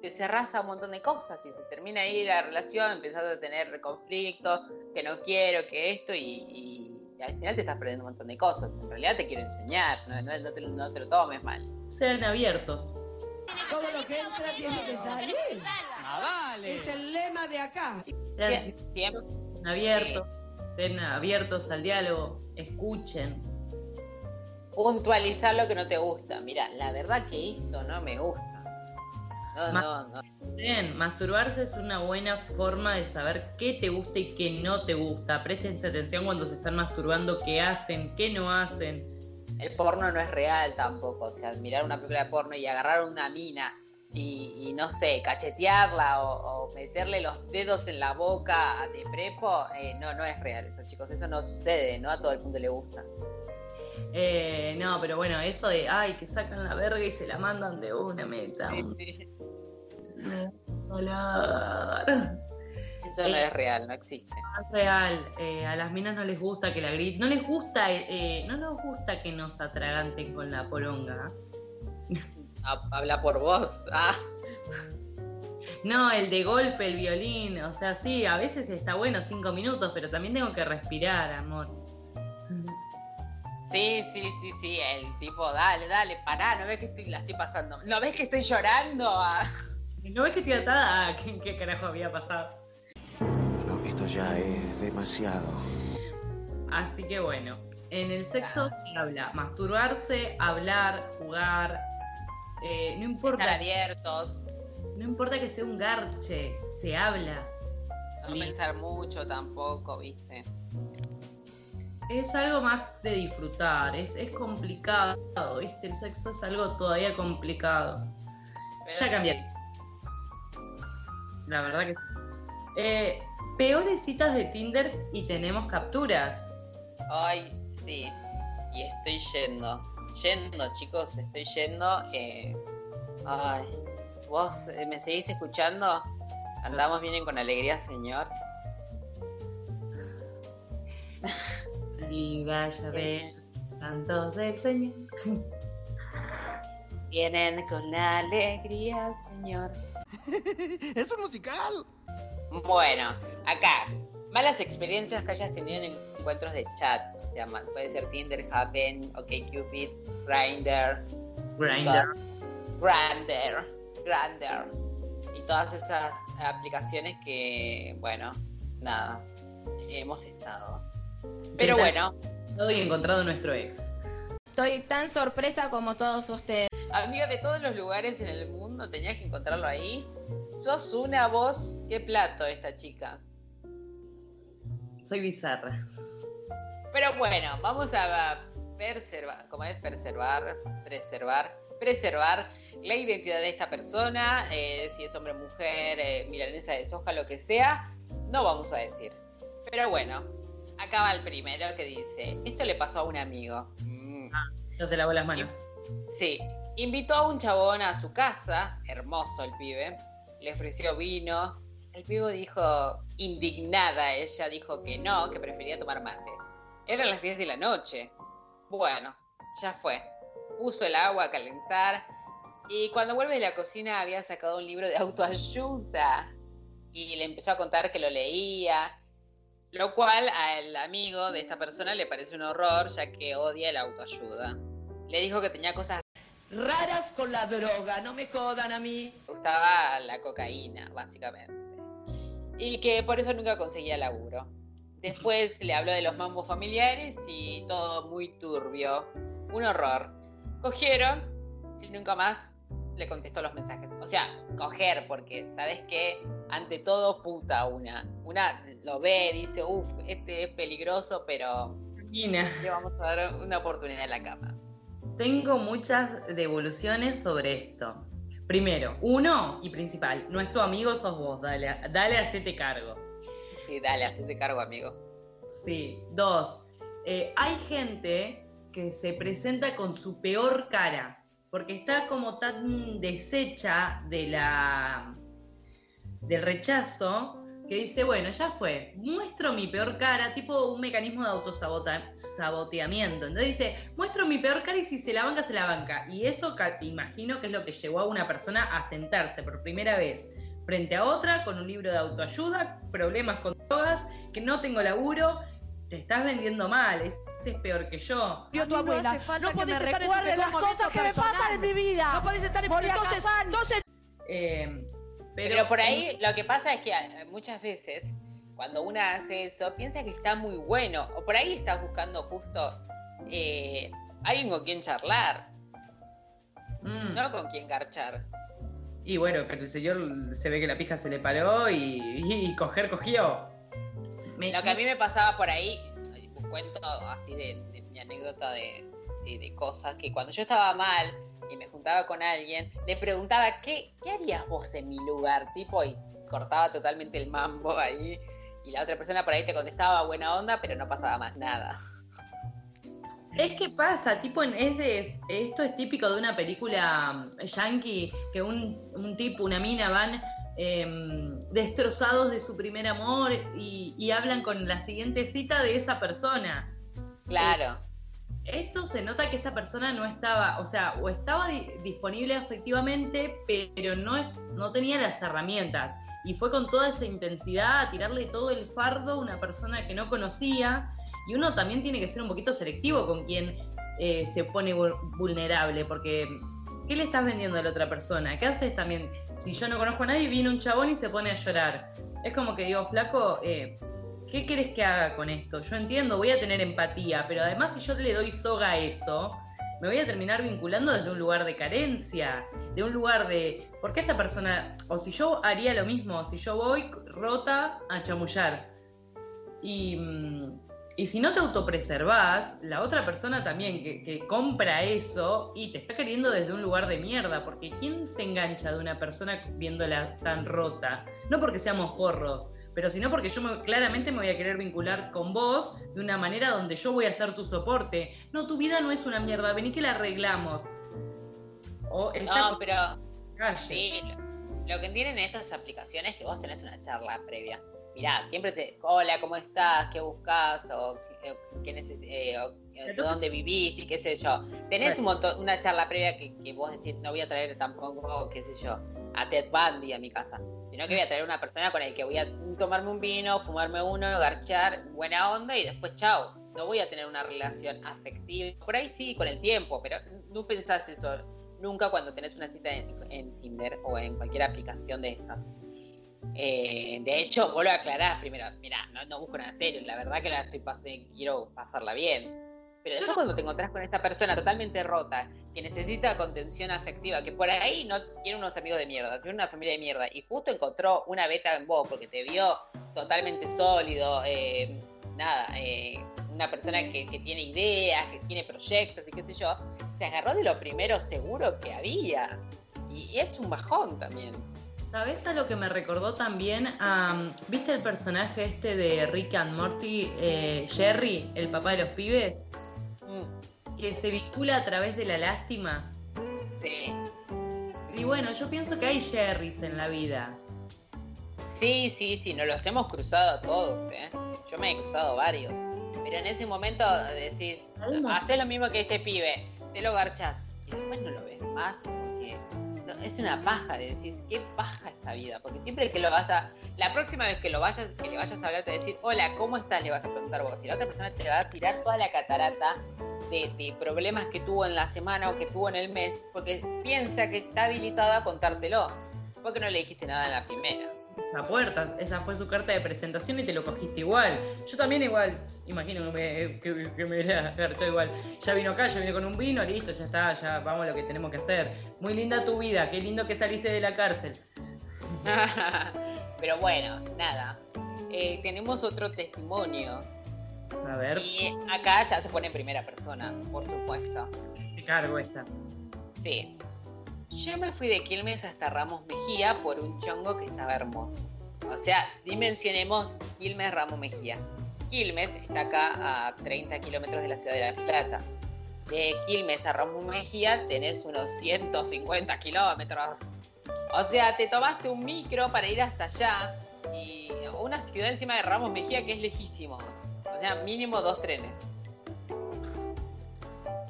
te cerrás a un montón de cosas y se termina ahí la relación, empezás a tener conflictos, que no quiero, que esto, y, y- y al final te estás perdiendo un montón de cosas. En realidad te quiero enseñar, no, no- no te, no te lo tomes mal. Sean abiertos. Todo lo que entra tiene que salir. Es el lema de acá. Siempre, abiertos. Estén abiertos al diálogo. Escuchen. puntualizar lo que no te gusta. Mira, la verdad que esto no me gusta. No, no, no. Bien, masturbarse es una buena forma de saber qué te gusta y qué no te gusta. Préstense atención cuando se están masturbando, qué hacen, qué no hacen. El porno no es real tampoco. O sea, mirar una película de porno y agarrar una mina y, y, no sé, cachetearla o, o meterle los dedos en la boca de prepo, eh, no, no es real eso, chicos. Eso no sucede, no a todo el mundo le gusta. Eh, no, pero bueno, eso de, ay, que sacan la verga y se la mandan de una meta. dólar. Eso no es real, no existe. No es real. Eh, a las minas no les gusta que la griten. No les gusta, eh, no nos gusta que nos atraganten con la poronga. Ha- Habla por vos. Ah, No, el de golpe, el violín. O sea, sí, a veces está bueno cinco minutos, pero también tengo que respirar, amor. sí, sí, sí, sí. El tipo, dale, dale, pará, no ves que estoy, la estoy pasando. ¿No ves que estoy llorando? Ah. ¿No ves que estoy atada? Ah, ¿Qué, qué carajo había pasado? Esto ya es demasiado. Así que bueno, en el sexo se habla masturbarse, hablar, jugar. eh, no Estar importa, abiertos, no importa que sea un garche, se habla. no pensar mucho tampoco, ¿viste? Es algo más de disfrutar, es, es complicado, ¿viste? El sexo es algo todavía complicado. Pero Ya sí, cambié. La verdad que sí. Eh, peores citas de Tinder y tenemos capturas. Ay, sí. Y estoy yendo. Yendo, chicos, estoy yendo. eh, Ay. ¿Vos eh, me seguís escuchando? ¿Andamos bien con alegría, señor? Y vaya a ver tantos del Señor. Vienen con la alegría, señor. ¡Es un musical! Bueno, acá. Malas experiencias que hayas tenido en encuentros de chat. Se llaman. Puede ser Tinder, Happen, OkCupid, Grindr, Grindr. Grindr, Grindr. Y todas esas aplicaciones que, bueno, nada, hemos estado. Pero bueno, Todo y encontrado nuestro ex. Estoy tan sorpresa como todos ustedes. amiga de todos los lugares en el mundo, tenías que encontrarlo ahí. Sos una voz, qué plato esta chica. Soy bizarra. Pero bueno, vamos a preservar, como es preservar, preservar, preservar la identidad de esta persona, eh, si es hombre o mujer, eh, milanesa de soja, lo que sea, no vamos a decir. Pero bueno, acaba el primero que dice, esto le pasó a un amigo. Mm, Ya se lavó las manos. Sí, invitó a un chabón a su casa, hermoso el pibe, le ofreció vino. El pibe dijo, indignada, ella dijo que no, que prefería tomar mate. Eran las 10 de la noche. Bueno, ya fue. Puso el agua a calentar y cuando vuelve de la cocina había sacado un libro de autoayuda y le empezó a contar que lo leía, lo cual al amigo de esta persona le parece un horror ya que odia la autoayuda. Le dijo que tenía cosas Raras con la droga, no me jodan a mí. gustaba la cocaína, básicamente. Y que por eso nunca conseguía laburo. Después le habló de los mambos familiares y todo muy turbio. Un horror. Cogieron y nunca más le contestó los mensajes. O sea, coger, porque sabes que ante todo puta una. Una lo ve, dice, uff, este es peligroso, pero Mina. le vamos a dar una oportunidad en la cama. Tengo muchas devoluciones sobre esto. Primero, uno y principal, no es tu amigo, sos vos, dale, dale, hacete cargo. Sí, dale, hacete cargo, amigo. Sí. Dos, eh, hay gente que se presenta con su peor cara, porque está como tan deshecha de la del rechazo que dice, bueno, ya fue, muestro mi peor cara, tipo un mecanismo de autosaboteamiento. Entonces dice, muestro mi peor cara y si se la banca, se la banca. Y eso imagino que es lo que llevó a una persona a sentarse por primera vez frente a otra con un libro de autoayuda, problemas con drogas, que no tengo laburo, te estás vendiendo mal, ese es peor que yo. Yo tu abuela, no, podés estar en las cosas que me pasan en mi vida. No podés estar en entonces, entonces... Eh, pero, por ahí lo que pasa es que eh, muchas veces cuando una hace eso piensa que está muy bueno o por ahí estás buscando justo eh, alguien con quien charlar, mm. no con quien garchar. Y bueno, pero el señor se ve que la pija se le paró y, coger cogió. lo que a mí me pasaba por ahí, un cuento así de, mi anécdota de, de cosas, que cuando yo estaba mal, y me juntaba con alguien, le preguntaba, ¿qué, ¿qué harías vos en mi lugar? Tipo, y cortaba totalmente el mambo ahí. Y la otra persona por ahí te contestaba buena onda, pero no pasaba más nada. Es que pasa, tipo, es de, esto es típico de una película mm, yankee, que un, tipo, una mina van em, destrozados de su primer amor y, y, hablan con la siguiente cita de esa persona. Claro esto se nota que esta persona no estaba, o sea, o estaba disponible efectivamente, pero no, no tenía las herramientas. Y fue con toda esa intensidad a tirarle todo el fardo a una persona que no conocía. Y uno también tiene que ser un poquito selectivo con quien eh, se pone vulnerable, porque ¿qué le estás vendiendo a la otra persona? ¿Qué haces también? Si yo no conozco a nadie, viene un chabón y se pone a llorar. Es como que digo, flaco, eh, ¿qué querés que haga con esto? Yo entiendo, voy a tener empatía, pero además si yo le doy soga a eso, me voy a terminar vinculando desde un lugar de carencia, de un lugar de, ¿por qué esta persona, o si yo haría lo mismo, si yo voy rota a chamullar? Y, mm, y si no te autopreservás, la otra persona también que, compra eso y te está queriendo desde un lugar de mierda, porque ¿quién se engancha de una persona viéndola tan rota? No porque seamos jorros, pero sino porque yo claramente me voy a querer vincular con vos de una manera donde yo voy a ser tu soporte. No, tu vida no es una mierda, vení que la arreglamos. no, pero sí, lo que tienen estas aplicaciones es que vos tenés una charla previa. Mirá, siempre te, hola, ¿cómo estás? ¿Qué buscas? O, qué eh, eh, dónde vivís y qué sé yo. Tenés un montón, una charla previa que, que vos decís, no voy a traer tampoco, qué sé yo, a Ted Bundy a mi casa sino que voy a traer una persona con la que voy a tomarme un vino, fumarme uno, garchar, buena onda y después chao. No voy a tener una relación afectiva. Por ahí sí, con el tiempo, pero no pensás eso nunca cuando tenés una cita en, Tinder o en cualquier aplicación de estas. Eh, de hecho, vuelvo a aclarar primero, mira, no, busco nada serio, la verdad que la estoy quiero pasarla bien. Pero después cuando te encontrás con esta persona totalmente rota, que necesita contención afectiva, que por ahí no tiene unos amigos de mierda, tiene una familia de mierda, y justo encontró una beta en vos porque te vio totalmente sólido, eh, nada, eh, una persona que, tiene ideas, que tiene proyectos y qué sé yo, se agarró de lo primero seguro que había. Y, es un bajón también. ¿Sabes a lo que me recordó también? ¿Viste el personaje este de Rick and Morty, eh, Jerry, el papá de los pibes? que se vincula a través de la lástima. Sí. Y bueno, yo pienso que hay Jerrys en la vida. Sí, sí, sí, nos los hemos cruzado todos, ¿eh? Yo me he cruzado varios. Pero en ese momento decís, haces lo mismo que este pibe, te lo garchas y después no lo ves más porque es una paja de decir, qué paja esta vida, porque siempre que lo vas a, la próxima vez que lo vayas, que le vayas a hablar, te decir, hola, ¿cómo estás? Le vas a preguntar vos, y la otra persona te va a tirar toda la catarata de, problemas que tuvo en la semana o que tuvo en el mes, porque piensa que está habilitada a contártelo. porque no le dijiste nada en la primera? Esa puerta, esa fue su carta de presentación y te lo cogiste igual. Yo también igual, imagino que me, que, me agarró igual. Ya vino acá, ya vino con un vino, listo, ya está, ya vamos a lo que tenemos que hacer. Muy linda tu vida, qué lindo que saliste de la cárcel. Pero bueno, nada. Eh, tenemos otro testimonio a ver. Y acá ya se pone en primera persona, por supuesto. Qué cargo esta. Sí. Yo me fui de Quilmes hasta Ramos Mejía por un chongo que estaba hermoso. O sea, dimensionemos Quilmes Ramos Mejía. Quilmes está acá a 30 kilómetros de la ciudad de La Plata. De Quilmes a Ramos Mejía tenés unos 150 kilómetros. O sea, te tomaste un micro para ir hasta allá y una ciudad encima de Ramos Mejía que es lejísimo. O sea, mínimo dos trenes.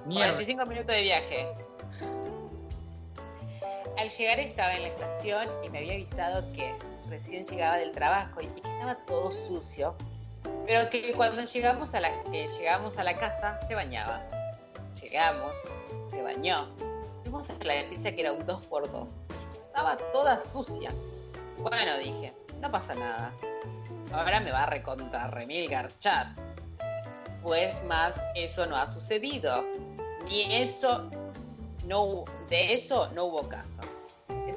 Mierda. 45 minutos de viaje. Al llegar estaba en la estación y me había avisado que recién llegaba del trabajo y que estaba todo sucio. Pero que cuando llegamos a la, llegamos a la casa se bañaba. Llegamos, se bañó. Fuimos a la iglesia que era un 2x2. Estaba toda sucia. Bueno, dije, no pasa nada. Ahora me va a recontra remil garchat. Pues más, eso no ha sucedido. Ni eso, no, de eso no hubo caso.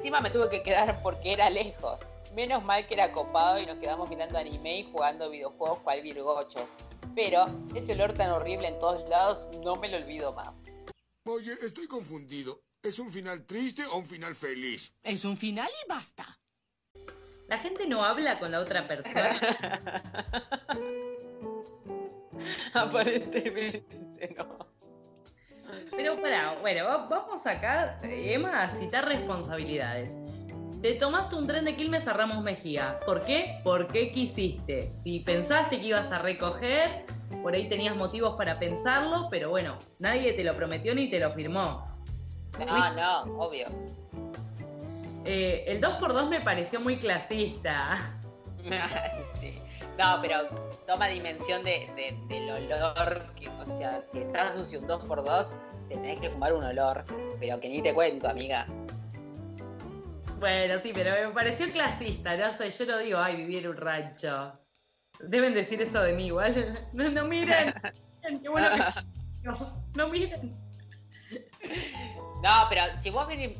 Encima me tuve que quedar porque era lejos. Menos mal que era copado y nos quedamos mirando anime y jugando videojuegos cual virgochos. Pero ese olor tan horrible en todos lados no me lo olvido más. Oye, estoy confundido. ¿Es un final triste o un final feliz? Es un final y basta. La gente no habla con la otra persona. Aparentemente no. Pero para, bueno, va- vamos acá, Emma, a citar responsabilidades. Te tomaste un tren de Quilmes a Ramos Mejía. ¿Por qué? ¿Por qué quisiste? Si pensaste que ibas a recoger, por ahí tenías motivos para pensarlo, pero bueno, nadie te lo prometió ni te lo firmó. No, no, obvio. Eh, el 2x2 me pareció muy clasista. Sí. No, pero toma dimensión de, de- del olor. Que, o sea, si estás sucio un 2x2, te tenés que fumar un olor. Pero que ni te cuento, amiga. Bueno, sí, pero me pareció clasista, no sé, yo no digo, ay, vivir en un rancho. Deben decir eso de mí igual. No, miren, qué bueno que no, no miren. No, pero si vos venís,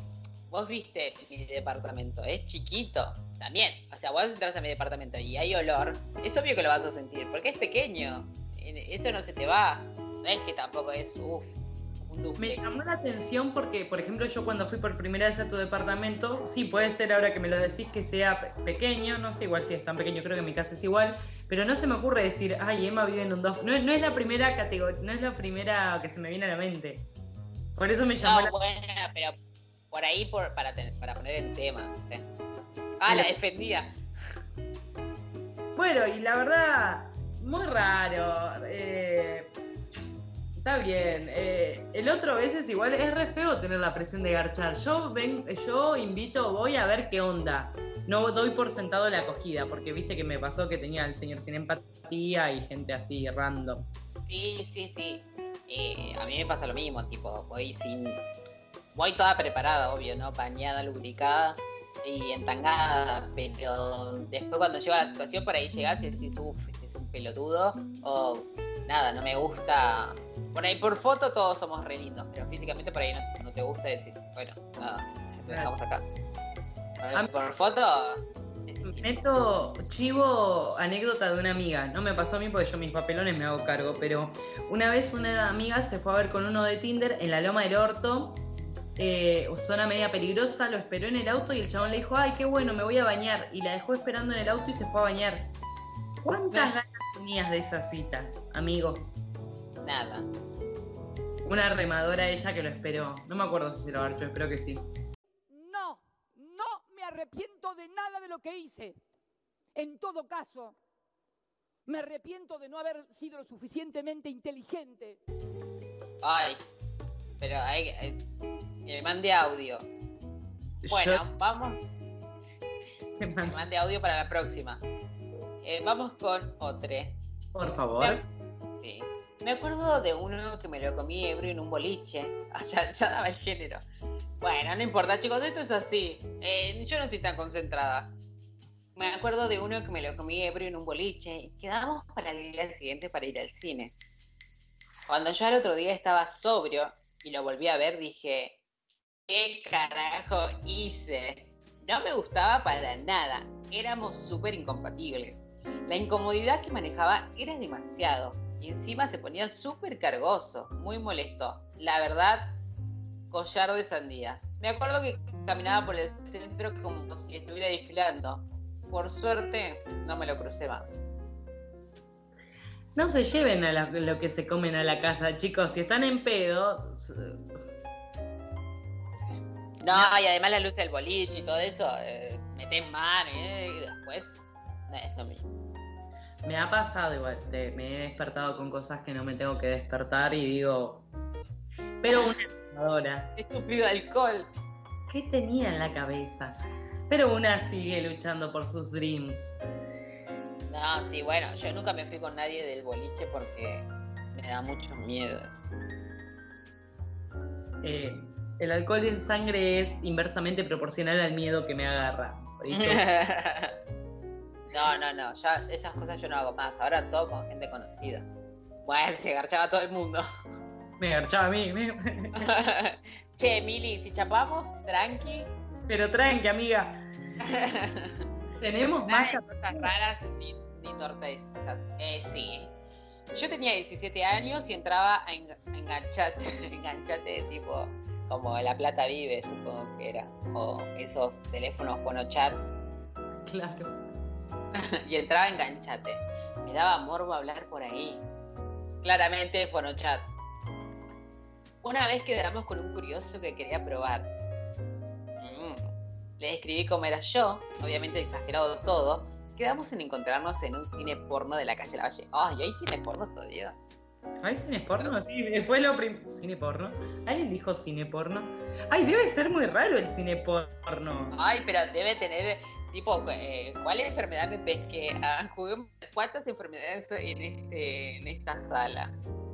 vos viste mi departamento, es chiquito. También, o sea, vos entras a mi departamento y hay olor, es obvio que lo vas a sentir, porque es pequeño. Eso no se te va. No es que tampoco es, uff, Me llamó la atención porque, por ejemplo, yo cuando fui por primera vez a tu departamento, sí, puede ser ahora que me lo decís que sea pe- pequeño, no sé igual si es tan pequeño, creo que mi casa es igual, pero no se me ocurre decir, ay, Emma vive en un dos. No, es- no es la primera categoría, no es la primera que se me viene a la mente. Por eso me llamó No, la bueno, pero por ahí por, para, ten- para poner en tema. Ah, la defendía. Bueno, y la verdad, muy raro. eh, está bien. eh, el otro a veces igual es re feo tener la presión de garchar. Yo ven, yo invito, voy a ver qué onda. No doy por sentado la acogida, porque viste que me pasó que tenía el señor sin empatía y gente así random. Sí, sí, sí. Eh, a mí me pasa lo mismo, tipo, voy sin. Voy toda preparada, obvio, ¿no? Bañada, lubricada y entangada, pero después cuando llega la situación, por ahí llegas y decís, uff, este es un pelotudo, o nada, no me gusta. Por ahí por foto todos somos re lindos, pero físicamente por ahí no, no te gusta y decís, bueno, nada, dejamos acá. Por- Por foto, Meto chivo anécdota de una amiga. No me pasó a mí porque yo mis papelones me hago cargo, pero una vez una amiga se fue a ver con uno de Tinder en la Loma del Orto, eh, zona media peligrosa, lo esperó en el auto y el chabón le dijo, ay, qué bueno, me voy a bañar. Y la dejó esperando en el auto y se fue a bañar. ¿Cuántas ganas tenías de esa cita, amigo? nada. Una remadora ella que lo esperó. No me acuerdo si se lo archó, espero que sí. No, no me arrepiento de nada de lo que hice. En todo caso, me arrepiento de no haber sido lo suficientemente inteligente. Ay, pero hay, hay- que me mande audio. Bueno, Yo- vamos. Me mande audio para la próxima. Eh, vamos con otro. Por favor. Sí. Me acuerdo de uno que me lo comí ebrio en un boliche. Ah, ya, ya daba el género. Bueno, no importa, chicos, esto es así. Eh, yo no estoy tan concentrada. Me acuerdo de uno que me lo comí ebrio en un boliche y quedamos para el día siguiente para ir al cine. Cuando yo al otro día estaba sobrio y lo volví a ver, dije, ¿qué carajo hice? No me gustaba para nada. Éramos súper incompatibles. La incomodidad que manejaba era demasiado. Y encima se ponía súper cargoso, muy molesto. La verdad, collar de sandías. Me acuerdo que caminaba por el centro como si estuviera desfilando. Por suerte, no me lo crucé más. No se lleven a lo que se comen a la casa, chicos. Si están en pedo, No, y además la luz del boliche y todo eso, eh, metés mano eh, y después no es lo mismo. Me ha pasado igual, te- me he despertado con cosas que no me tengo que despertar y digo, pero una fumadora, Estúpido alcohol. ¿qué tenía en la cabeza? Pero una sigue luchando por sus dreams. No, sí, bueno, yo nunca me fui con nadie del boliche porque me da mucho miedo. eso. Eh, el alcohol en sangre es inversamente proporcional al miedo que me agarra. Por eso, no, no, no, ya esas cosas yo no hago más. Ahora todo con gente conocida. Bueno, se garchaba todo el mundo. me garchaba a mí. me- che, Mili, si chapamos, tranqui. Pero tranqui, amiga. Tenemos más cosas raras ni, ni tortezas. Eh, sí. Yo tenía 17 años y entraba a enganchate, enganchate tipo como La Plata Vive, supongo que era. O esos teléfonos chat Claro. y entraba enganchate. Me daba morbo hablar por ahí. Claramente Fonochat. Una vez quedamos con un curioso que quería probar. Mm. Le escribí cómo era yo, obviamente exagerado todo. Quedamos en encontrarnos en un cine porno de la calle Lavalle. Ay, hay cine porno todavía. ¿Hay cine porno? Sí, fue lo primero. ¿Cine porno? ¿Alguien dijo cine porno? Ay, debe ser muy raro el cine porno. Ay, pero debe tener tipo, eh, ¿cuál enfermedad me pesqué? Ah, juguemos cuántas enfermedades en, este, en esta sala.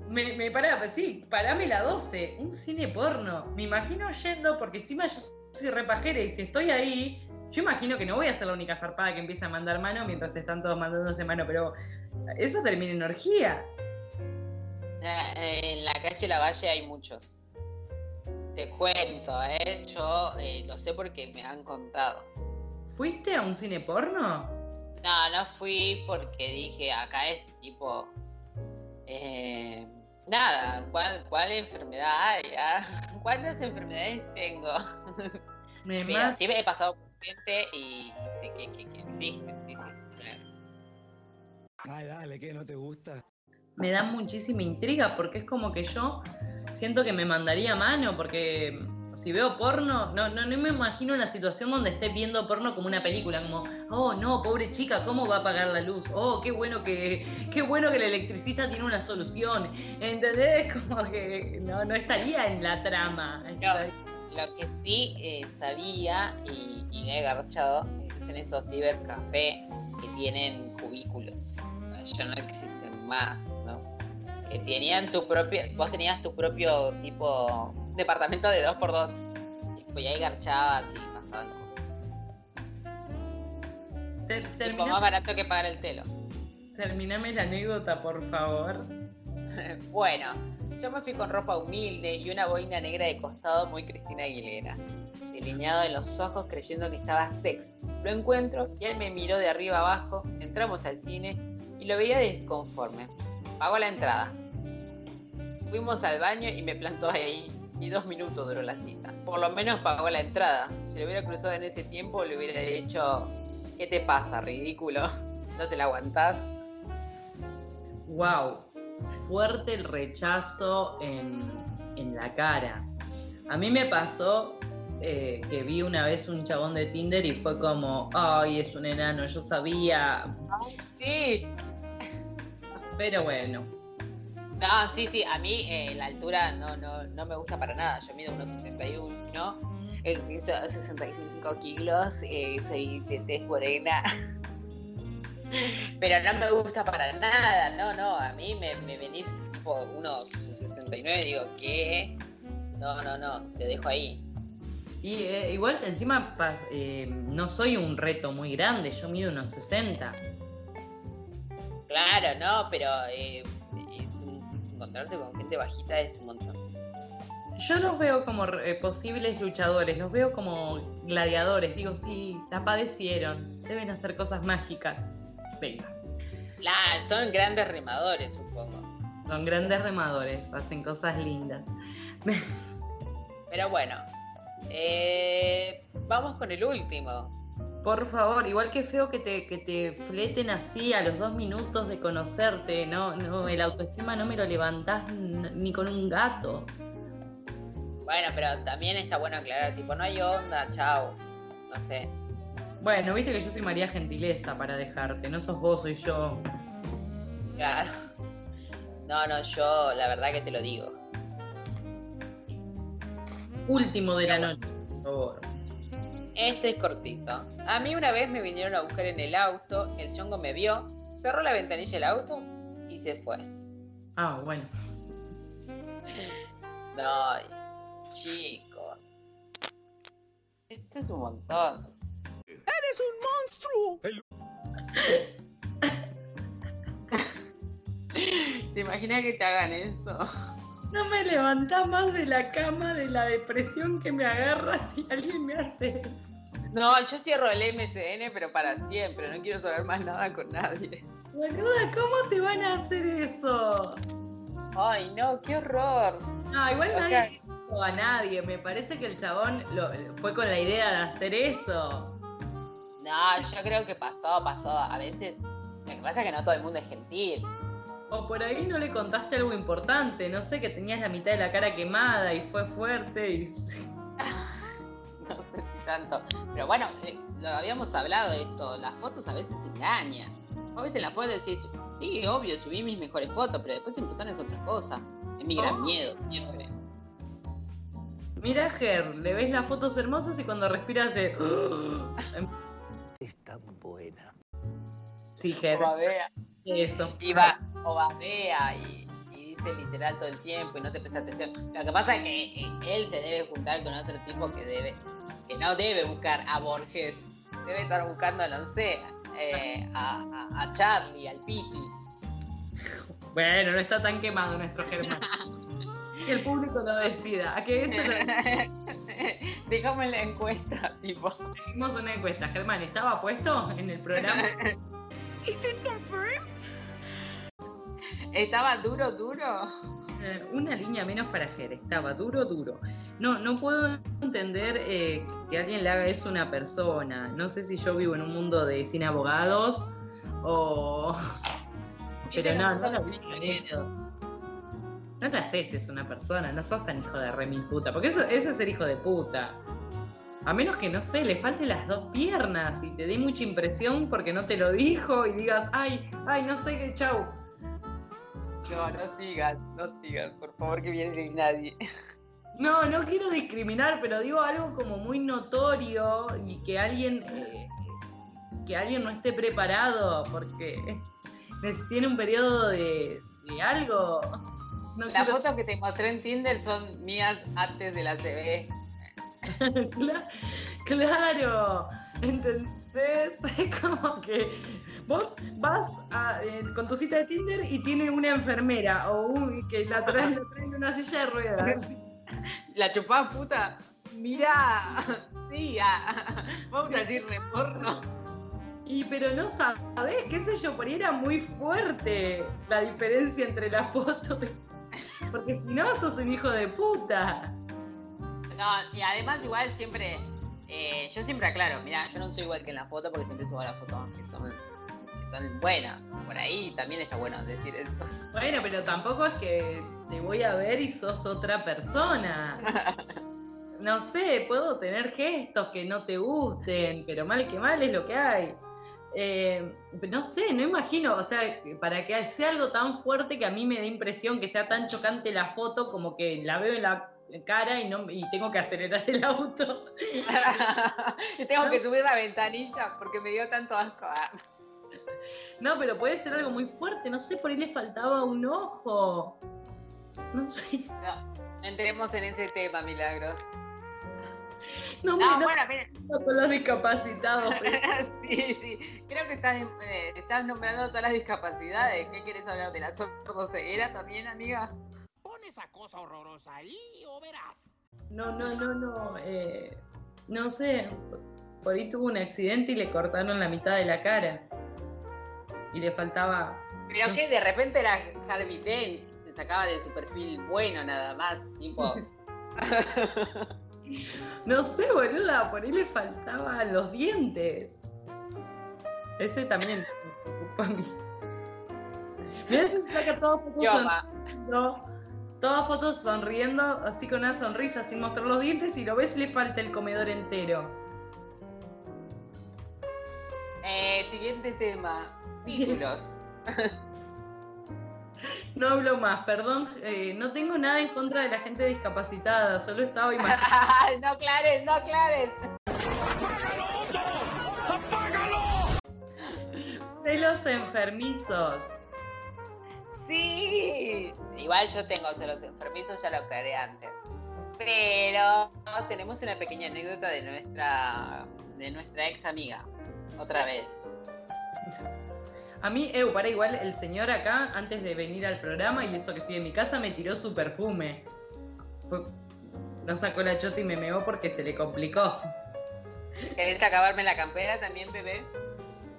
Me, me pará, pues sí, parame la 12. Un cine porno. Me imagino yendo, porque encima yo soy repajera y si estoy ahí, yo imagino que no voy a ser la única zarpada que empieza a mandar mano mientras están todos mandándose mano, pero eso termina en orgía. Ah, En la calle Lavalle hay muchos. Te cuento, ¿eh? Yo eh, lo sé porque me han contado. ¿Fuiste a un cine porno? No, no fui porque dije, acá es tipo... eh, nada, ¿cuál, cuál enfermedad hay? ah? ¿Cuántas enfermedades tengo? Me Mira, ma- sí me he pasado por gente y sé que, que, que existe, sí, sí, claro. Ay, dale, ¿qué? ¿No te gusta? Me da muchísima intriga porque es como que yo siento que me mandaría mano porque si veo porno, no, no, no me imagino una situación donde esté viendo porno como una película, como, oh no, pobre chica, ¿cómo va a apagar la luz? Oh, qué bueno que, qué bueno que el electricista tiene una solución. ¿Entendés? Como que no, no estaría en la trama. Lo que sí eh, sabía y, y he agarchado es en esos cibercafé que tienen cubículos. Ya no existen más. Que tenían tu propio, vos tenías tu propio tipo departamento de dos por dos. Y ahí garchabas y pasaban cosas. Te- más barato que pagar el telo. Terminame la anécdota, por favor. Bueno, yo me fui con ropa humilde y una boina negra de costado muy Cristina Aguilera, delineado en los ojos creyendo que estaba sexy. Lo encuentro y él me miró de arriba abajo, entramos al cine y lo veía desconforme. Pagó la entrada. Fuimos al baño y me plantó ahí. Y dos minutos duró la cita. Por lo menos pagó la entrada. Si lo hubiera cruzado en ese tiempo, le hubiera dicho, ¿qué te pasa, ridículo? ¿No te la aguantás? Wow, fuerte el rechazo en, en la cara. A mí me pasó eh, que vi una vez un chabón de Tinder y fue como, ay, es un enano, yo sabía. Sí. Pero bueno, No, sí, sí, a mí eh, la altura no, no, no me gusta para nada. Yo mido unos 71, eh, peso 65 kilos, eh, soy de tez morena. Pero no me gusta para nada, no, no, a mí me, me venís tipo unos 69 y digo, ¿qué? No, no, no, te dejo ahí. y eh, igual encima eh, no soy un reto muy grande, yo mido unos 60. Claro, no, pero eh, es un- encontrarse con gente bajita es un montón. Yo los veo como eh, posibles luchadores, los veo como gladiadores. Digo, sí, la padecieron, deben hacer cosas mágicas. Venga, La- son grandes remadores, supongo. son grandes remadores, hacen cosas lindas. Pero bueno, eh, vamos con el último. Por favor, igual que feo que te, que te fleten así a los dos minutos de conocerte, no, no, el autoestima no me lo levantás ni con un gato. Bueno, pero también está bueno aclarar, tipo, no hay onda, chao. No sé. Bueno, viste que yo soy María Gentileza para dejarte, no sos vos, soy yo. Claro. No, no, yo la verdad que te lo digo. Último de la noche, por favor. Este es cortito. A mí una vez me vinieron a buscar en el auto, el chongo me vio, cerró la ventanilla del auto y se fue. Ah, bueno. No, chicos. Esto es un montón. ¡Eres un monstruo! ¿Te imaginas que te hagan eso? No me levantás más de la cama de la depresión que me agarra si alguien me hace eso. No, yo cierro el MCN, pero para siempre. No quiero saber más nada con nadie. Boluda, ¿cómo te van a hacer eso? Ay, no, qué horror. No, igual nadie hizo a nadie. Me parece que el chabón lo- fue con la idea de hacer eso. No, yo creo que pasó, pasó. A veces. Lo que pasa es que no todo el mundo es gentil. O por ahí no le contaste algo importante. No sé, que tenías la mitad de la cara quemada y fue fuerte y. No sé si tanto. Pero bueno, eh, lo habíamos hablado de esto. Las fotos a veces engañan. A veces en las fotos decís, sí, obvio, subí mis mejores fotos, pero después son es otra cosa. Es mi gran Oh. miedo siempre. Mira, Ger, le ves las fotos hermosas y cuando respira hace. Es tan buena. Sí, Ger. Eso. Y va, o babea y, y dice literal todo el tiempo y no te presta atención. Lo que pasa es que eh, él se debe juntar con otro tipo que debe, que no debe buscar a Borges, debe estar buscando, no sé, eh, a, a- a Charlie, al Piti. Bueno, no está tan quemado nuestro Germán. Que el público lo decida. ¿A qué eso lo Dejamos la encuesta, tipo. Hicimos una encuesta. Germán, ¿estaba puesto en el programa? ¿Is it confirmed? ¿Estaba duro, duro? Eh, Una línea menos para Ger, estaba duro, duro. No, no puedo entender eh, que alguien le haga eso a una persona. No sé si yo vivo en un mundo de sin abogados o. Pero no, no lo vi con eso. No le haces eso a una persona, no sos tan hijo de re mil puta. Porque eso, eso es ser hijo de puta. A menos que, no sé, le falten las dos piernas y te dé mucha impresión porque no te lo dijo y digas, ay, ay, no sé qué, chau. No, no sigas, no sigas, por favor, que viene nadie. No, no quiero discriminar, pero digo algo como muy notorio y que alguien eh, que alguien no esté preparado porque tiene un periodo de, de algo. No Las quiero- fotos que te mostré en Tinder son mías antes de la CB. Cla- claro, ¿entendés? Es como que vos vas a, eh, con tu cita de Tinder y tiene una enfermera o un, que la traen, la traen en una silla de ruedas. La chupá puta. Mirá, sí, ah, vamos a decir reporno. Y pero no sabés, qué sé yo, por ahí era muy fuerte la diferencia entre la foto. Porque si no, sos un hijo de puta. No, y además igual siempre, eh, yo siempre aclaro, mirá, yo no soy igual que en la foto porque siempre subo que son, que son buenas. Por ahí también está bueno decir eso. Bueno, pero tampoco es que te voy a ver y sos otra persona. No sé, puedo tener gestos que no te gusten, pero mal que mal es lo que hay. Eh, no sé, no imagino, o sea, para que sea algo tan fuerte que a mí me dé impresión que sea tan chocante la foto como que la veo en la cara y, no, y tengo que acelerar el auto. Tengo que subir la ventanilla porque me dio tanto asco. Ah, No, pero puede ser algo muy fuerte, no sé, por ahí le faltaba un ojo. No sé. No, no entremos en ese tema, Milagros. No, No, no, bueno, mire. con los discapacitados. pero- sí, sí. Creo que estás, eh, estás nombrando todas las discapacidades. ¿Qué quieres hablar de la sordoceguera también, amiga? Pon esa cosa horrorosa ahí o verás. No, no, no, no. eh, no sé. Por ahí tuvo un accidente y le cortaron la mitad de la cara. Y le faltaba. Pero no que de repente era Harvey Dent, se sacaba de su perfil bueno nada más, tipo. No sé, boluda, por ahí le faltaban los dientes. Ese también me preocupa a mí. Mira si se saca todo fotos sonriendo. Todas fotos sonriendo, así con una sonrisa, sin mostrar los dientes, y lo ves le falta el comedor entero. Eh, siguiente tema. Títulos. No hablo más, perdón. eh, no tengo nada en contra de la gente discapacitada, solo estaba imaginando. no aclares, no aclares. Celos enfermizos. Sí. Igual yo tengo celos enfermizos, ya lo aclaré antes. Pero tenemos una pequeña anécdota de nuestra de nuestra ex amiga. Otra vez. A mí, eh, para igual, el señor acá, antes de venir al programa y eso que estoy en mi casa, me tiró su perfume. Fue- no sacó la chota y me meó porque se le complicó. ¿Querés acabarme la campera también, bebé?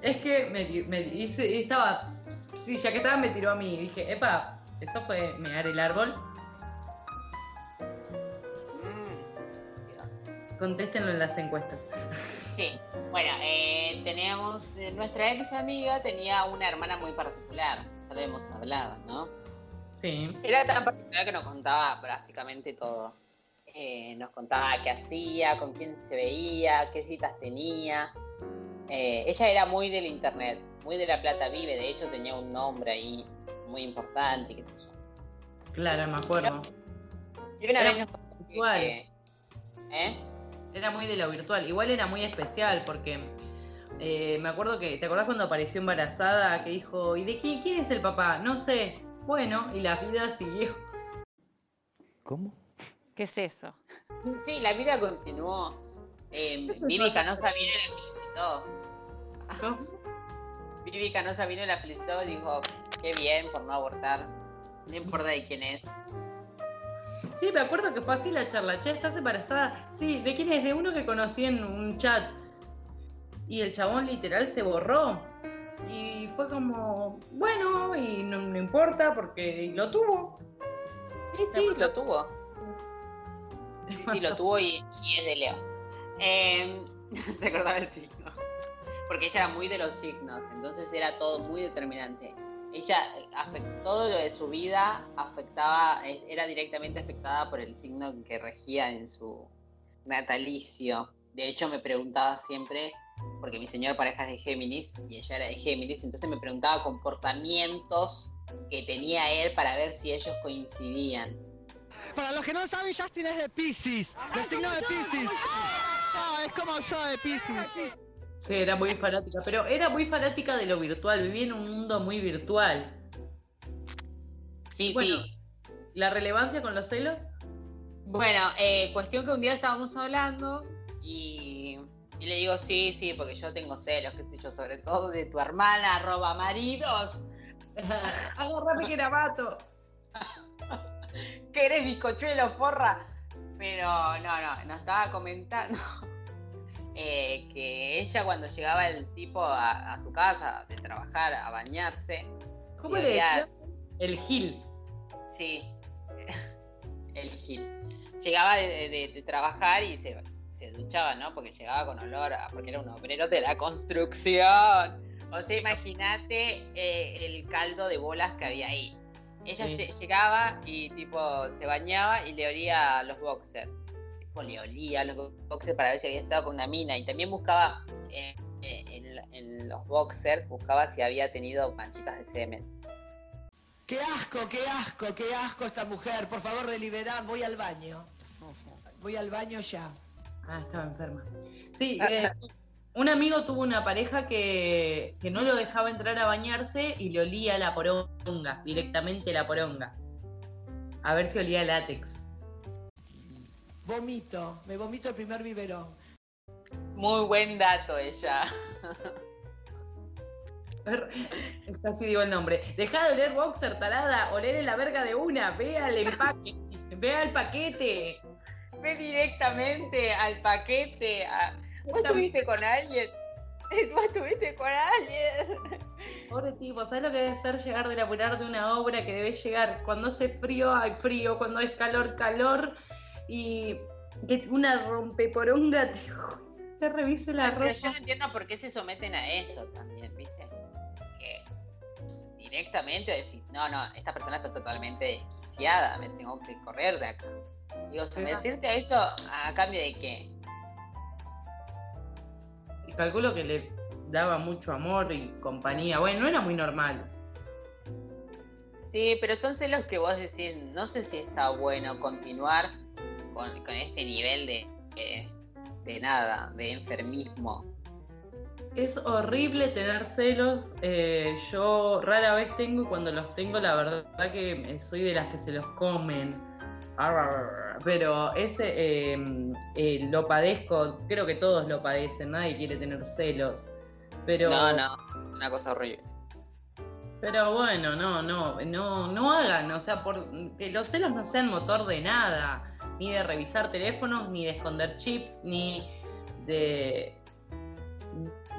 Es que me, me hice, estaba, sí, ya que estaba me tiró a mí. Dije, epa, eso fue mear el árbol. Contéstenlo en las encuestas. Sí. Bueno, eh, teníamos, eh, nuestra ex amiga tenía una hermana muy particular. Ya lo hemos hablado, ¿no? Sí. Era tan particular que nos contaba básicamente todo. Eh, nos contaba qué hacía, con quién se veía, qué citas tenía. Eh, ella era muy del internet, muy de la plata vive, de hecho tenía un nombre ahí muy importante, qué sé yo. Claro, me acuerdo. Y una Era vez nos contó que- ¿Eh? Era muy de lo virtual. Igual era muy especial porque eh, me acuerdo que, ¿te acordás cuando apareció embarazada que dijo, ¿y de quién, quién es el papá? No sé. Bueno, y la vida siguió. ¿Cómo? ¿Qué es eso? Sí, la vida continuó. Eh, Vivi. Canosa vino y la felicitó. Vivi Canosa vino y la felicitó y dijo, qué bien por no abortar. No importa de quién es. Sí, me acuerdo que fue así la charla. Che, ¿estás embarazada? Sí, ¿de quién es? De uno que conocí en un chat. Y el chabón literal se borró. Y fue como, bueno, y no, no importa porque lo tuvo. Sí, sí, lo tuvo. Sí, lo tuvo y, es de Leo. Eh, se acordaba el signo. Porque ella era muy de los signos, entonces era todo muy determinante. Ella, afect- todo lo de su vida afectaba, eh, era directamente afectada por el signo que regía en su natalicio. De hecho, me preguntaba siempre, porque mi señor pareja es de Géminis y ella era de Géminis, entonces me preguntaba comportamientos que tenía él para ver si ellos coincidían. Para los que no saben, Justin es de Pisces, del signo de Pisces. Yo, es como yo de Pisces. Sí, era muy fanática, pero era muy fanática de lo virtual, vivía en un mundo muy virtual. Sí, bueno, sí. ¿La relevancia con los celos? Bueno, eh, cuestión que un día estábamos hablando y, y le digo, sí, sí, porque yo tengo celos, qué sé yo, sobre todo de tu hermana, roba maridos. Agarrame que la mato. que eres bizcochuelo, forra. Pero no, no, nos estaba comentando eh, que ella cuando llegaba el tipo a, a su casa de trabajar, a bañarse. ¿Cómo le decía? El Gil. Sí, el Gil. Llegaba de, de- de trabajar y se, se duchaba, ¿no? Porque llegaba con olor, a, porque era un obrero de la construcción. O sea, imagínate eh, el caldo de bolas que había ahí. Ella Sí. llegaba y tipo se bañaba y le olía a los boxers. Le olía a los boxers para ver si había estado con una mina. Y también buscaba eh, eh, en, en los boxers, buscaba si había tenido manchitas de semen. Qué asco, qué asco, qué asco esta mujer. Por favor, deliberad, voy al baño. Voy al baño ya. Ah, estaba enferma. Sí, eh, un amigo tuvo una pareja que, que no lo dejaba entrar a bañarse y le olía la poronga, directamente la poronga. A ver si olía látex. Vomito, me vomito el primer biberón. Muy buen dato ella. Casi digo el nombre. Deja de oler boxer, tarada. Oler en la verga de una. Vea el empaque. Vea el paquete. Ve directamente al paquete. a- ¿Vos estuviste con alguien? ¿Vos estuviste con alguien? Pobre tipo, ¿sabes lo que debe ser llegar de laburar de una obra que debe llegar cuando hace frío, hay frío, cuando es calor, calor y que una rompeporonga te, te revise la Ay, pero ropa? yo no entiendo por qué se someten a eso también, ¿viste? Que directamente decís, no, no, esta persona está totalmente desgraciada, me tengo que correr de acá. Digo, someterte a eso a cambio de qué? Y calculo que le daba mucho amor y compañía. Bueno, no era muy normal. Sí, pero son celos que vos decís, no sé si está bueno continuar con, con este nivel de, de, de nada, de enfermismo. Es horrible tener celos. eh, yo rara vez tengo y cuando los tengo, la verdad que soy de las que se los comen. Pero ese eh, eh, lo padezco, creo que todos lo padecen, nadie quiere tener celos. Pero, No, no, una cosa horrible. pero bueno, no, no, no, no hagan, o sea, por, que los celos no sean motor de nada, ni de revisar teléfonos, ni de esconder chips, ni de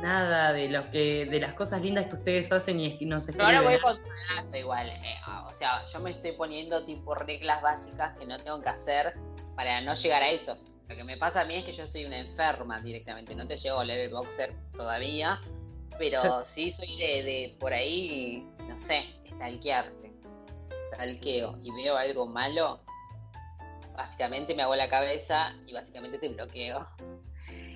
nada de lo que, de las cosas lindas que ustedes hacen y nos Pero ahora escriben. voy controlando igual. eh, o sea, yo me estoy poniendo tipo reglas básicas que no tengo que hacer para no llegar a eso. Lo que me pasa a mí es que yo soy una enferma directamente. No te llego a leer el boxer todavía, pero sí soy de, de por ahí, no sé, stalkearte. Stalkeo y veo algo malo, básicamente me hago la cabeza y básicamente te bloqueo.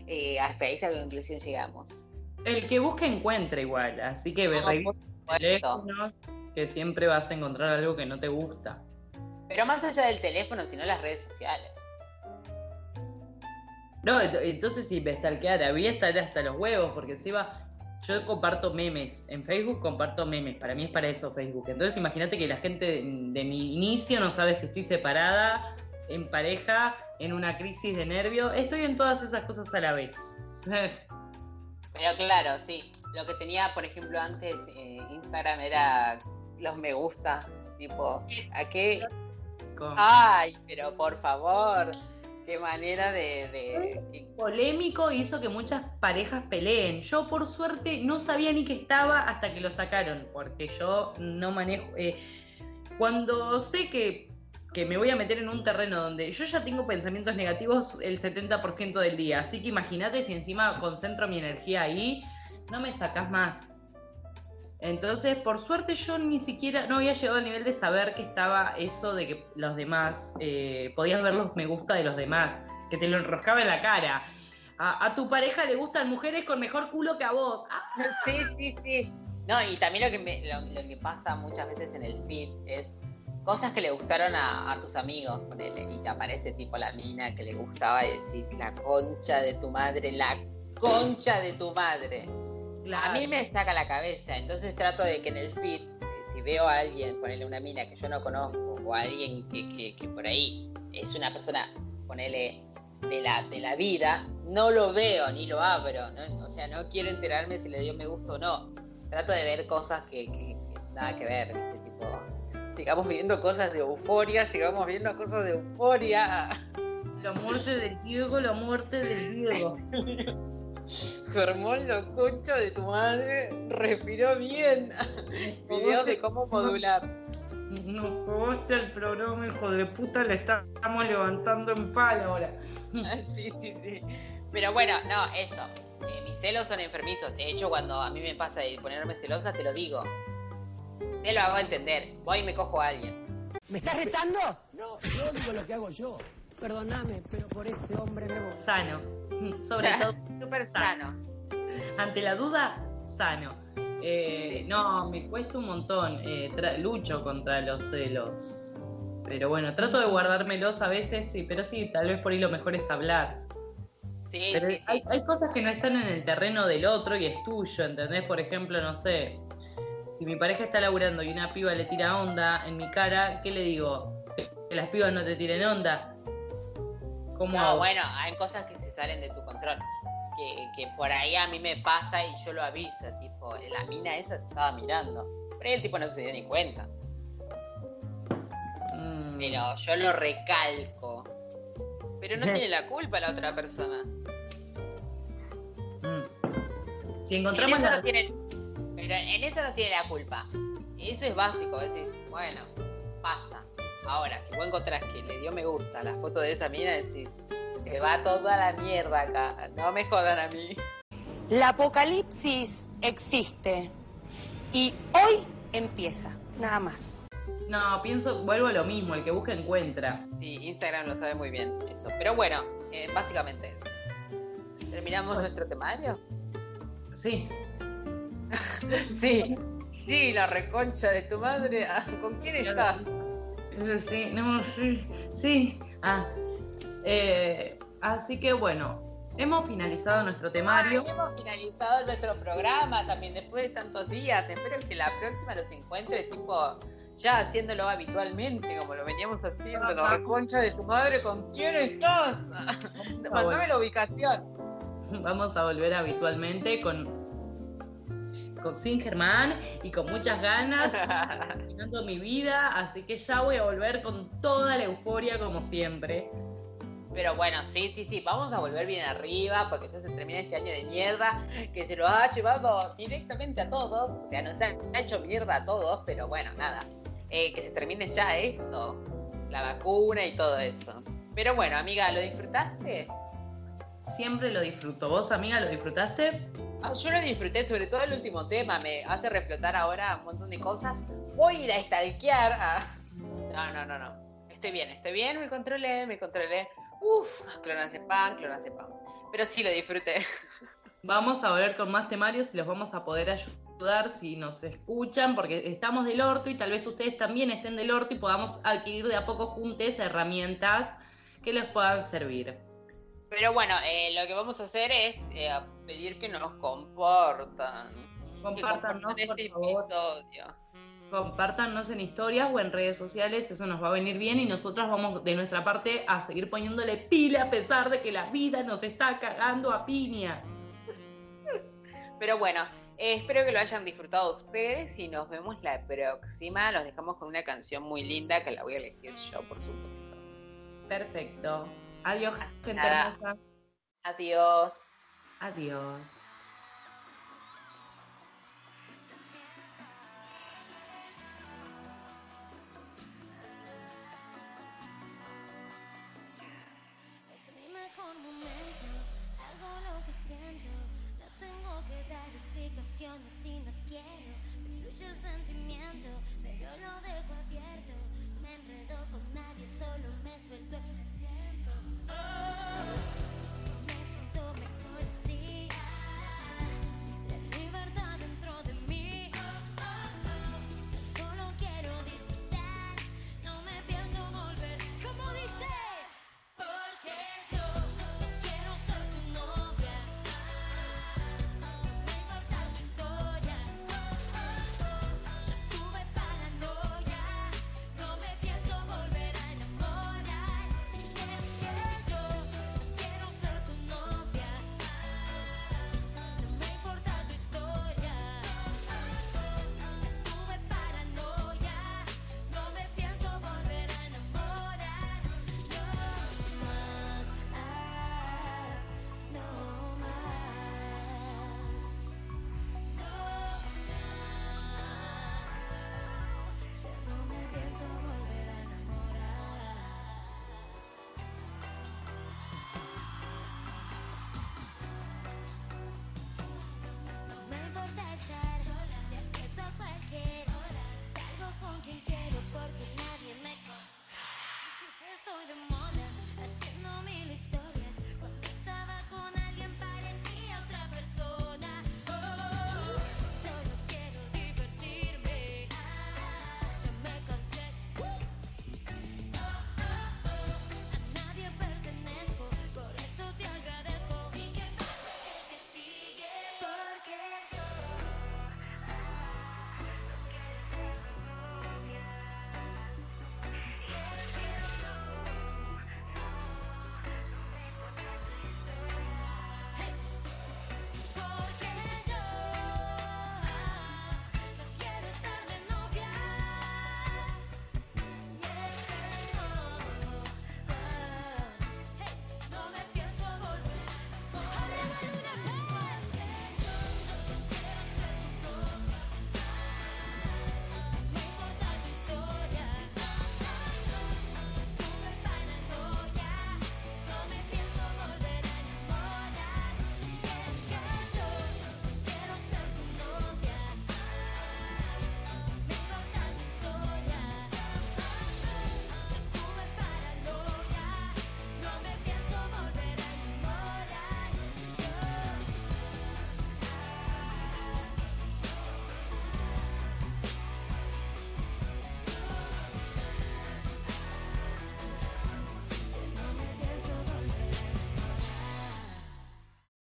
Eh, hasta esa conclusión llegamos. El que busca encuentra igual, así que No, que siempre vas a encontrar algo que no te gusta. Pero más allá del teléfono, sino las redes sociales. No, ent- entonces si me stalkeara, voy a estar hasta los huevos, porque encima yo comparto memes. En Facebook comparto memes. Para mí es para eso Facebook. Entonces imagínate que la gente de mi inicio no sabe si estoy separada, en pareja, en una crisis de nervio. Estoy en todas esas cosas a la vez. Pero claro, sí. Lo que tenía, por ejemplo, antes eh, Instagram era los me gusta. Tipo, ¿a qué? Ay, pero por favor. Qué manera de. de- polémico hizo que muchas parejas peleen. Yo por suerte no sabía ni que estaba hasta que lo sacaron, porque yo no manejo... eh, cuando sé que, que me voy a meter en un terreno donde yo ya tengo pensamientos negativos el 70% del día, así que imagínate si encima concentro mi energía ahí, no me sacás más. Entonces, por suerte yo ni siquiera, no había llegado al nivel de saber que estaba eso de que los demás, eh, podías ver los me gusta de los demás, que te lo enroscaba en la cara. A, tu pareja le gustan mujeres con mejor culo que a vos. Ah, Sí, sí, sí. No, y también lo que, lo que pasa muchas veces en el feed es cosas que le gustaron a, a tus amigos, ponele, y te aparece tipo la mina que le gustaba y decís, la concha de tu madre, la concha de tu madre. A mí me saca la cabeza, entonces trato de que en el feed, si veo a alguien, ponerle una mina que yo no conozco, o a alguien que, que- que por ahí es una persona, ponele de la, de la vida, no lo veo ni lo abro, ¿no? o sea, no quiero enterarme si le dio me gusta o no. Trato de ver cosas que, que- que nada que ver, ¿viste? Tipo, sigamos viendo cosas de euforia, sigamos viendo cosas de euforia. La muerte del Diego, la muerte del Diego. Germón, lo concha de tu madre, respiró bien. Videos de cómo modular. Nos jodaste el programa, hijo de puta, le estamos levantando en pala ahora. Sí, sí, sí. Pero bueno, no, eso. Eh, mis celos son enfermizos. De hecho, cuando a mí me pasa de ponerme celosa, te lo digo. Te lo hago entender. Voy y me cojo a alguien. ¿Me estás retando? No, yo digo lo que hago yo. Perdóname, pero por este hombre me voy. Sano. Sobre todo, súper sano. Ante la duda, sano. Eh, no, me cuesta un montón. eh, lucho contra los celos. Pero bueno, trato de guardármelos a veces, sí, pero sí, tal vez por ahí lo mejor es hablar. Sí, Pero sí, hay, hay cosas que no están en el terreno del otro y es tuyo, ¿entendés? Por ejemplo, no sé, si mi pareja está laburando y una piba le tira onda en mi cara, ¿qué le digo? Que las pibas no te tiren onda. ¿Cómo No, hago? bueno, hay cosas que se salen de tu control. Que, que por ahí a mí me pasa y yo lo aviso. Tipo, la mina esa te estaba mirando. Pero el tipo no se dio ni cuenta. Mm. Pero yo lo recalco. Pero no tiene la culpa la otra persona. Si En encontramos la... no tiene- pero en eso no tiene la culpa. Eso es básico. Decís, bueno, pasa. Ahora, si vos encontrás que le dio me gusta a la foto de esa mina, decís, se va toda la mierda acá. No me jodan a mí. La apocalipsis existe y hoy empieza, nada más. No, pienso, vuelvo a lo mismo, el que busca encuentra. Sí, Instagram lo sabe muy bien eso. Pero bueno, eh, básicamente eso. ¿Terminamos nuestro temario? Sí. sí. Sí, la reconcha de tu madre. Ah, ¿Con quién estás? Sí, no, sí, sí. Ah, eh, así que bueno, hemos finalizado nuestro temario. Ay, hemos finalizado nuestro programa también después de tantos días. Espero que la próxima los encuentre tipo ya haciéndolo habitualmente, como lo veníamos haciendo. La reconcha de tu madre, ¿con quién estás? Mandame la ubicación. Vamos a volver habitualmente con, con sin Germán y con muchas ganas, terminando mi vida, así que ya voy a volver con toda la euforia como siempre. Pero bueno, sí, sí, sí, vamos a volver bien arriba porque ya se termina este año de mierda que se lo ha llevado directamente a todos. O sea, nos ha hecho mierda a todos, pero bueno, nada. Eh, que se termine ya esto, la vacuna y todo eso. Pero bueno, amiga, ¿lo disfrutaste? Siempre lo disfruto. ¿Vos, amiga, lo disfrutaste? Ah, yo lo disfruté, sobre todo el último tema, me hace reflotar ahora un montón de cosas. Voy a ir a stalkear a... No, no, no, no. Estoy bien, estoy bien, me controlé, me controlé. Uf, clonazepam, clonazepam. Pero sí lo disfruté. Vamos a volver con más temarios y los vamos a poder ayudar si nos escuchan, porque estamos del orto y tal vez ustedes también estén del orto y podamos adquirir de a poco juntos herramientas que les puedan servir. Pero bueno, eh, lo que vamos a hacer es eh, pedir que nos comportan. Que compartan este por favor. episodio. Compártanos en historias o en redes sociales, eso nos va a venir bien y nosotros vamos de nuestra parte a seguir poniéndole pila a pesar de que la vida nos está cagando a piñas. Pero bueno, eh, espero que lo hayan disfrutado ustedes y nos vemos la próxima. Los dejamos con una canción muy linda que la voy a elegir yo, por supuesto. Perfecto. Adiós, gente Nada. hermosa. Adiós. Adiós.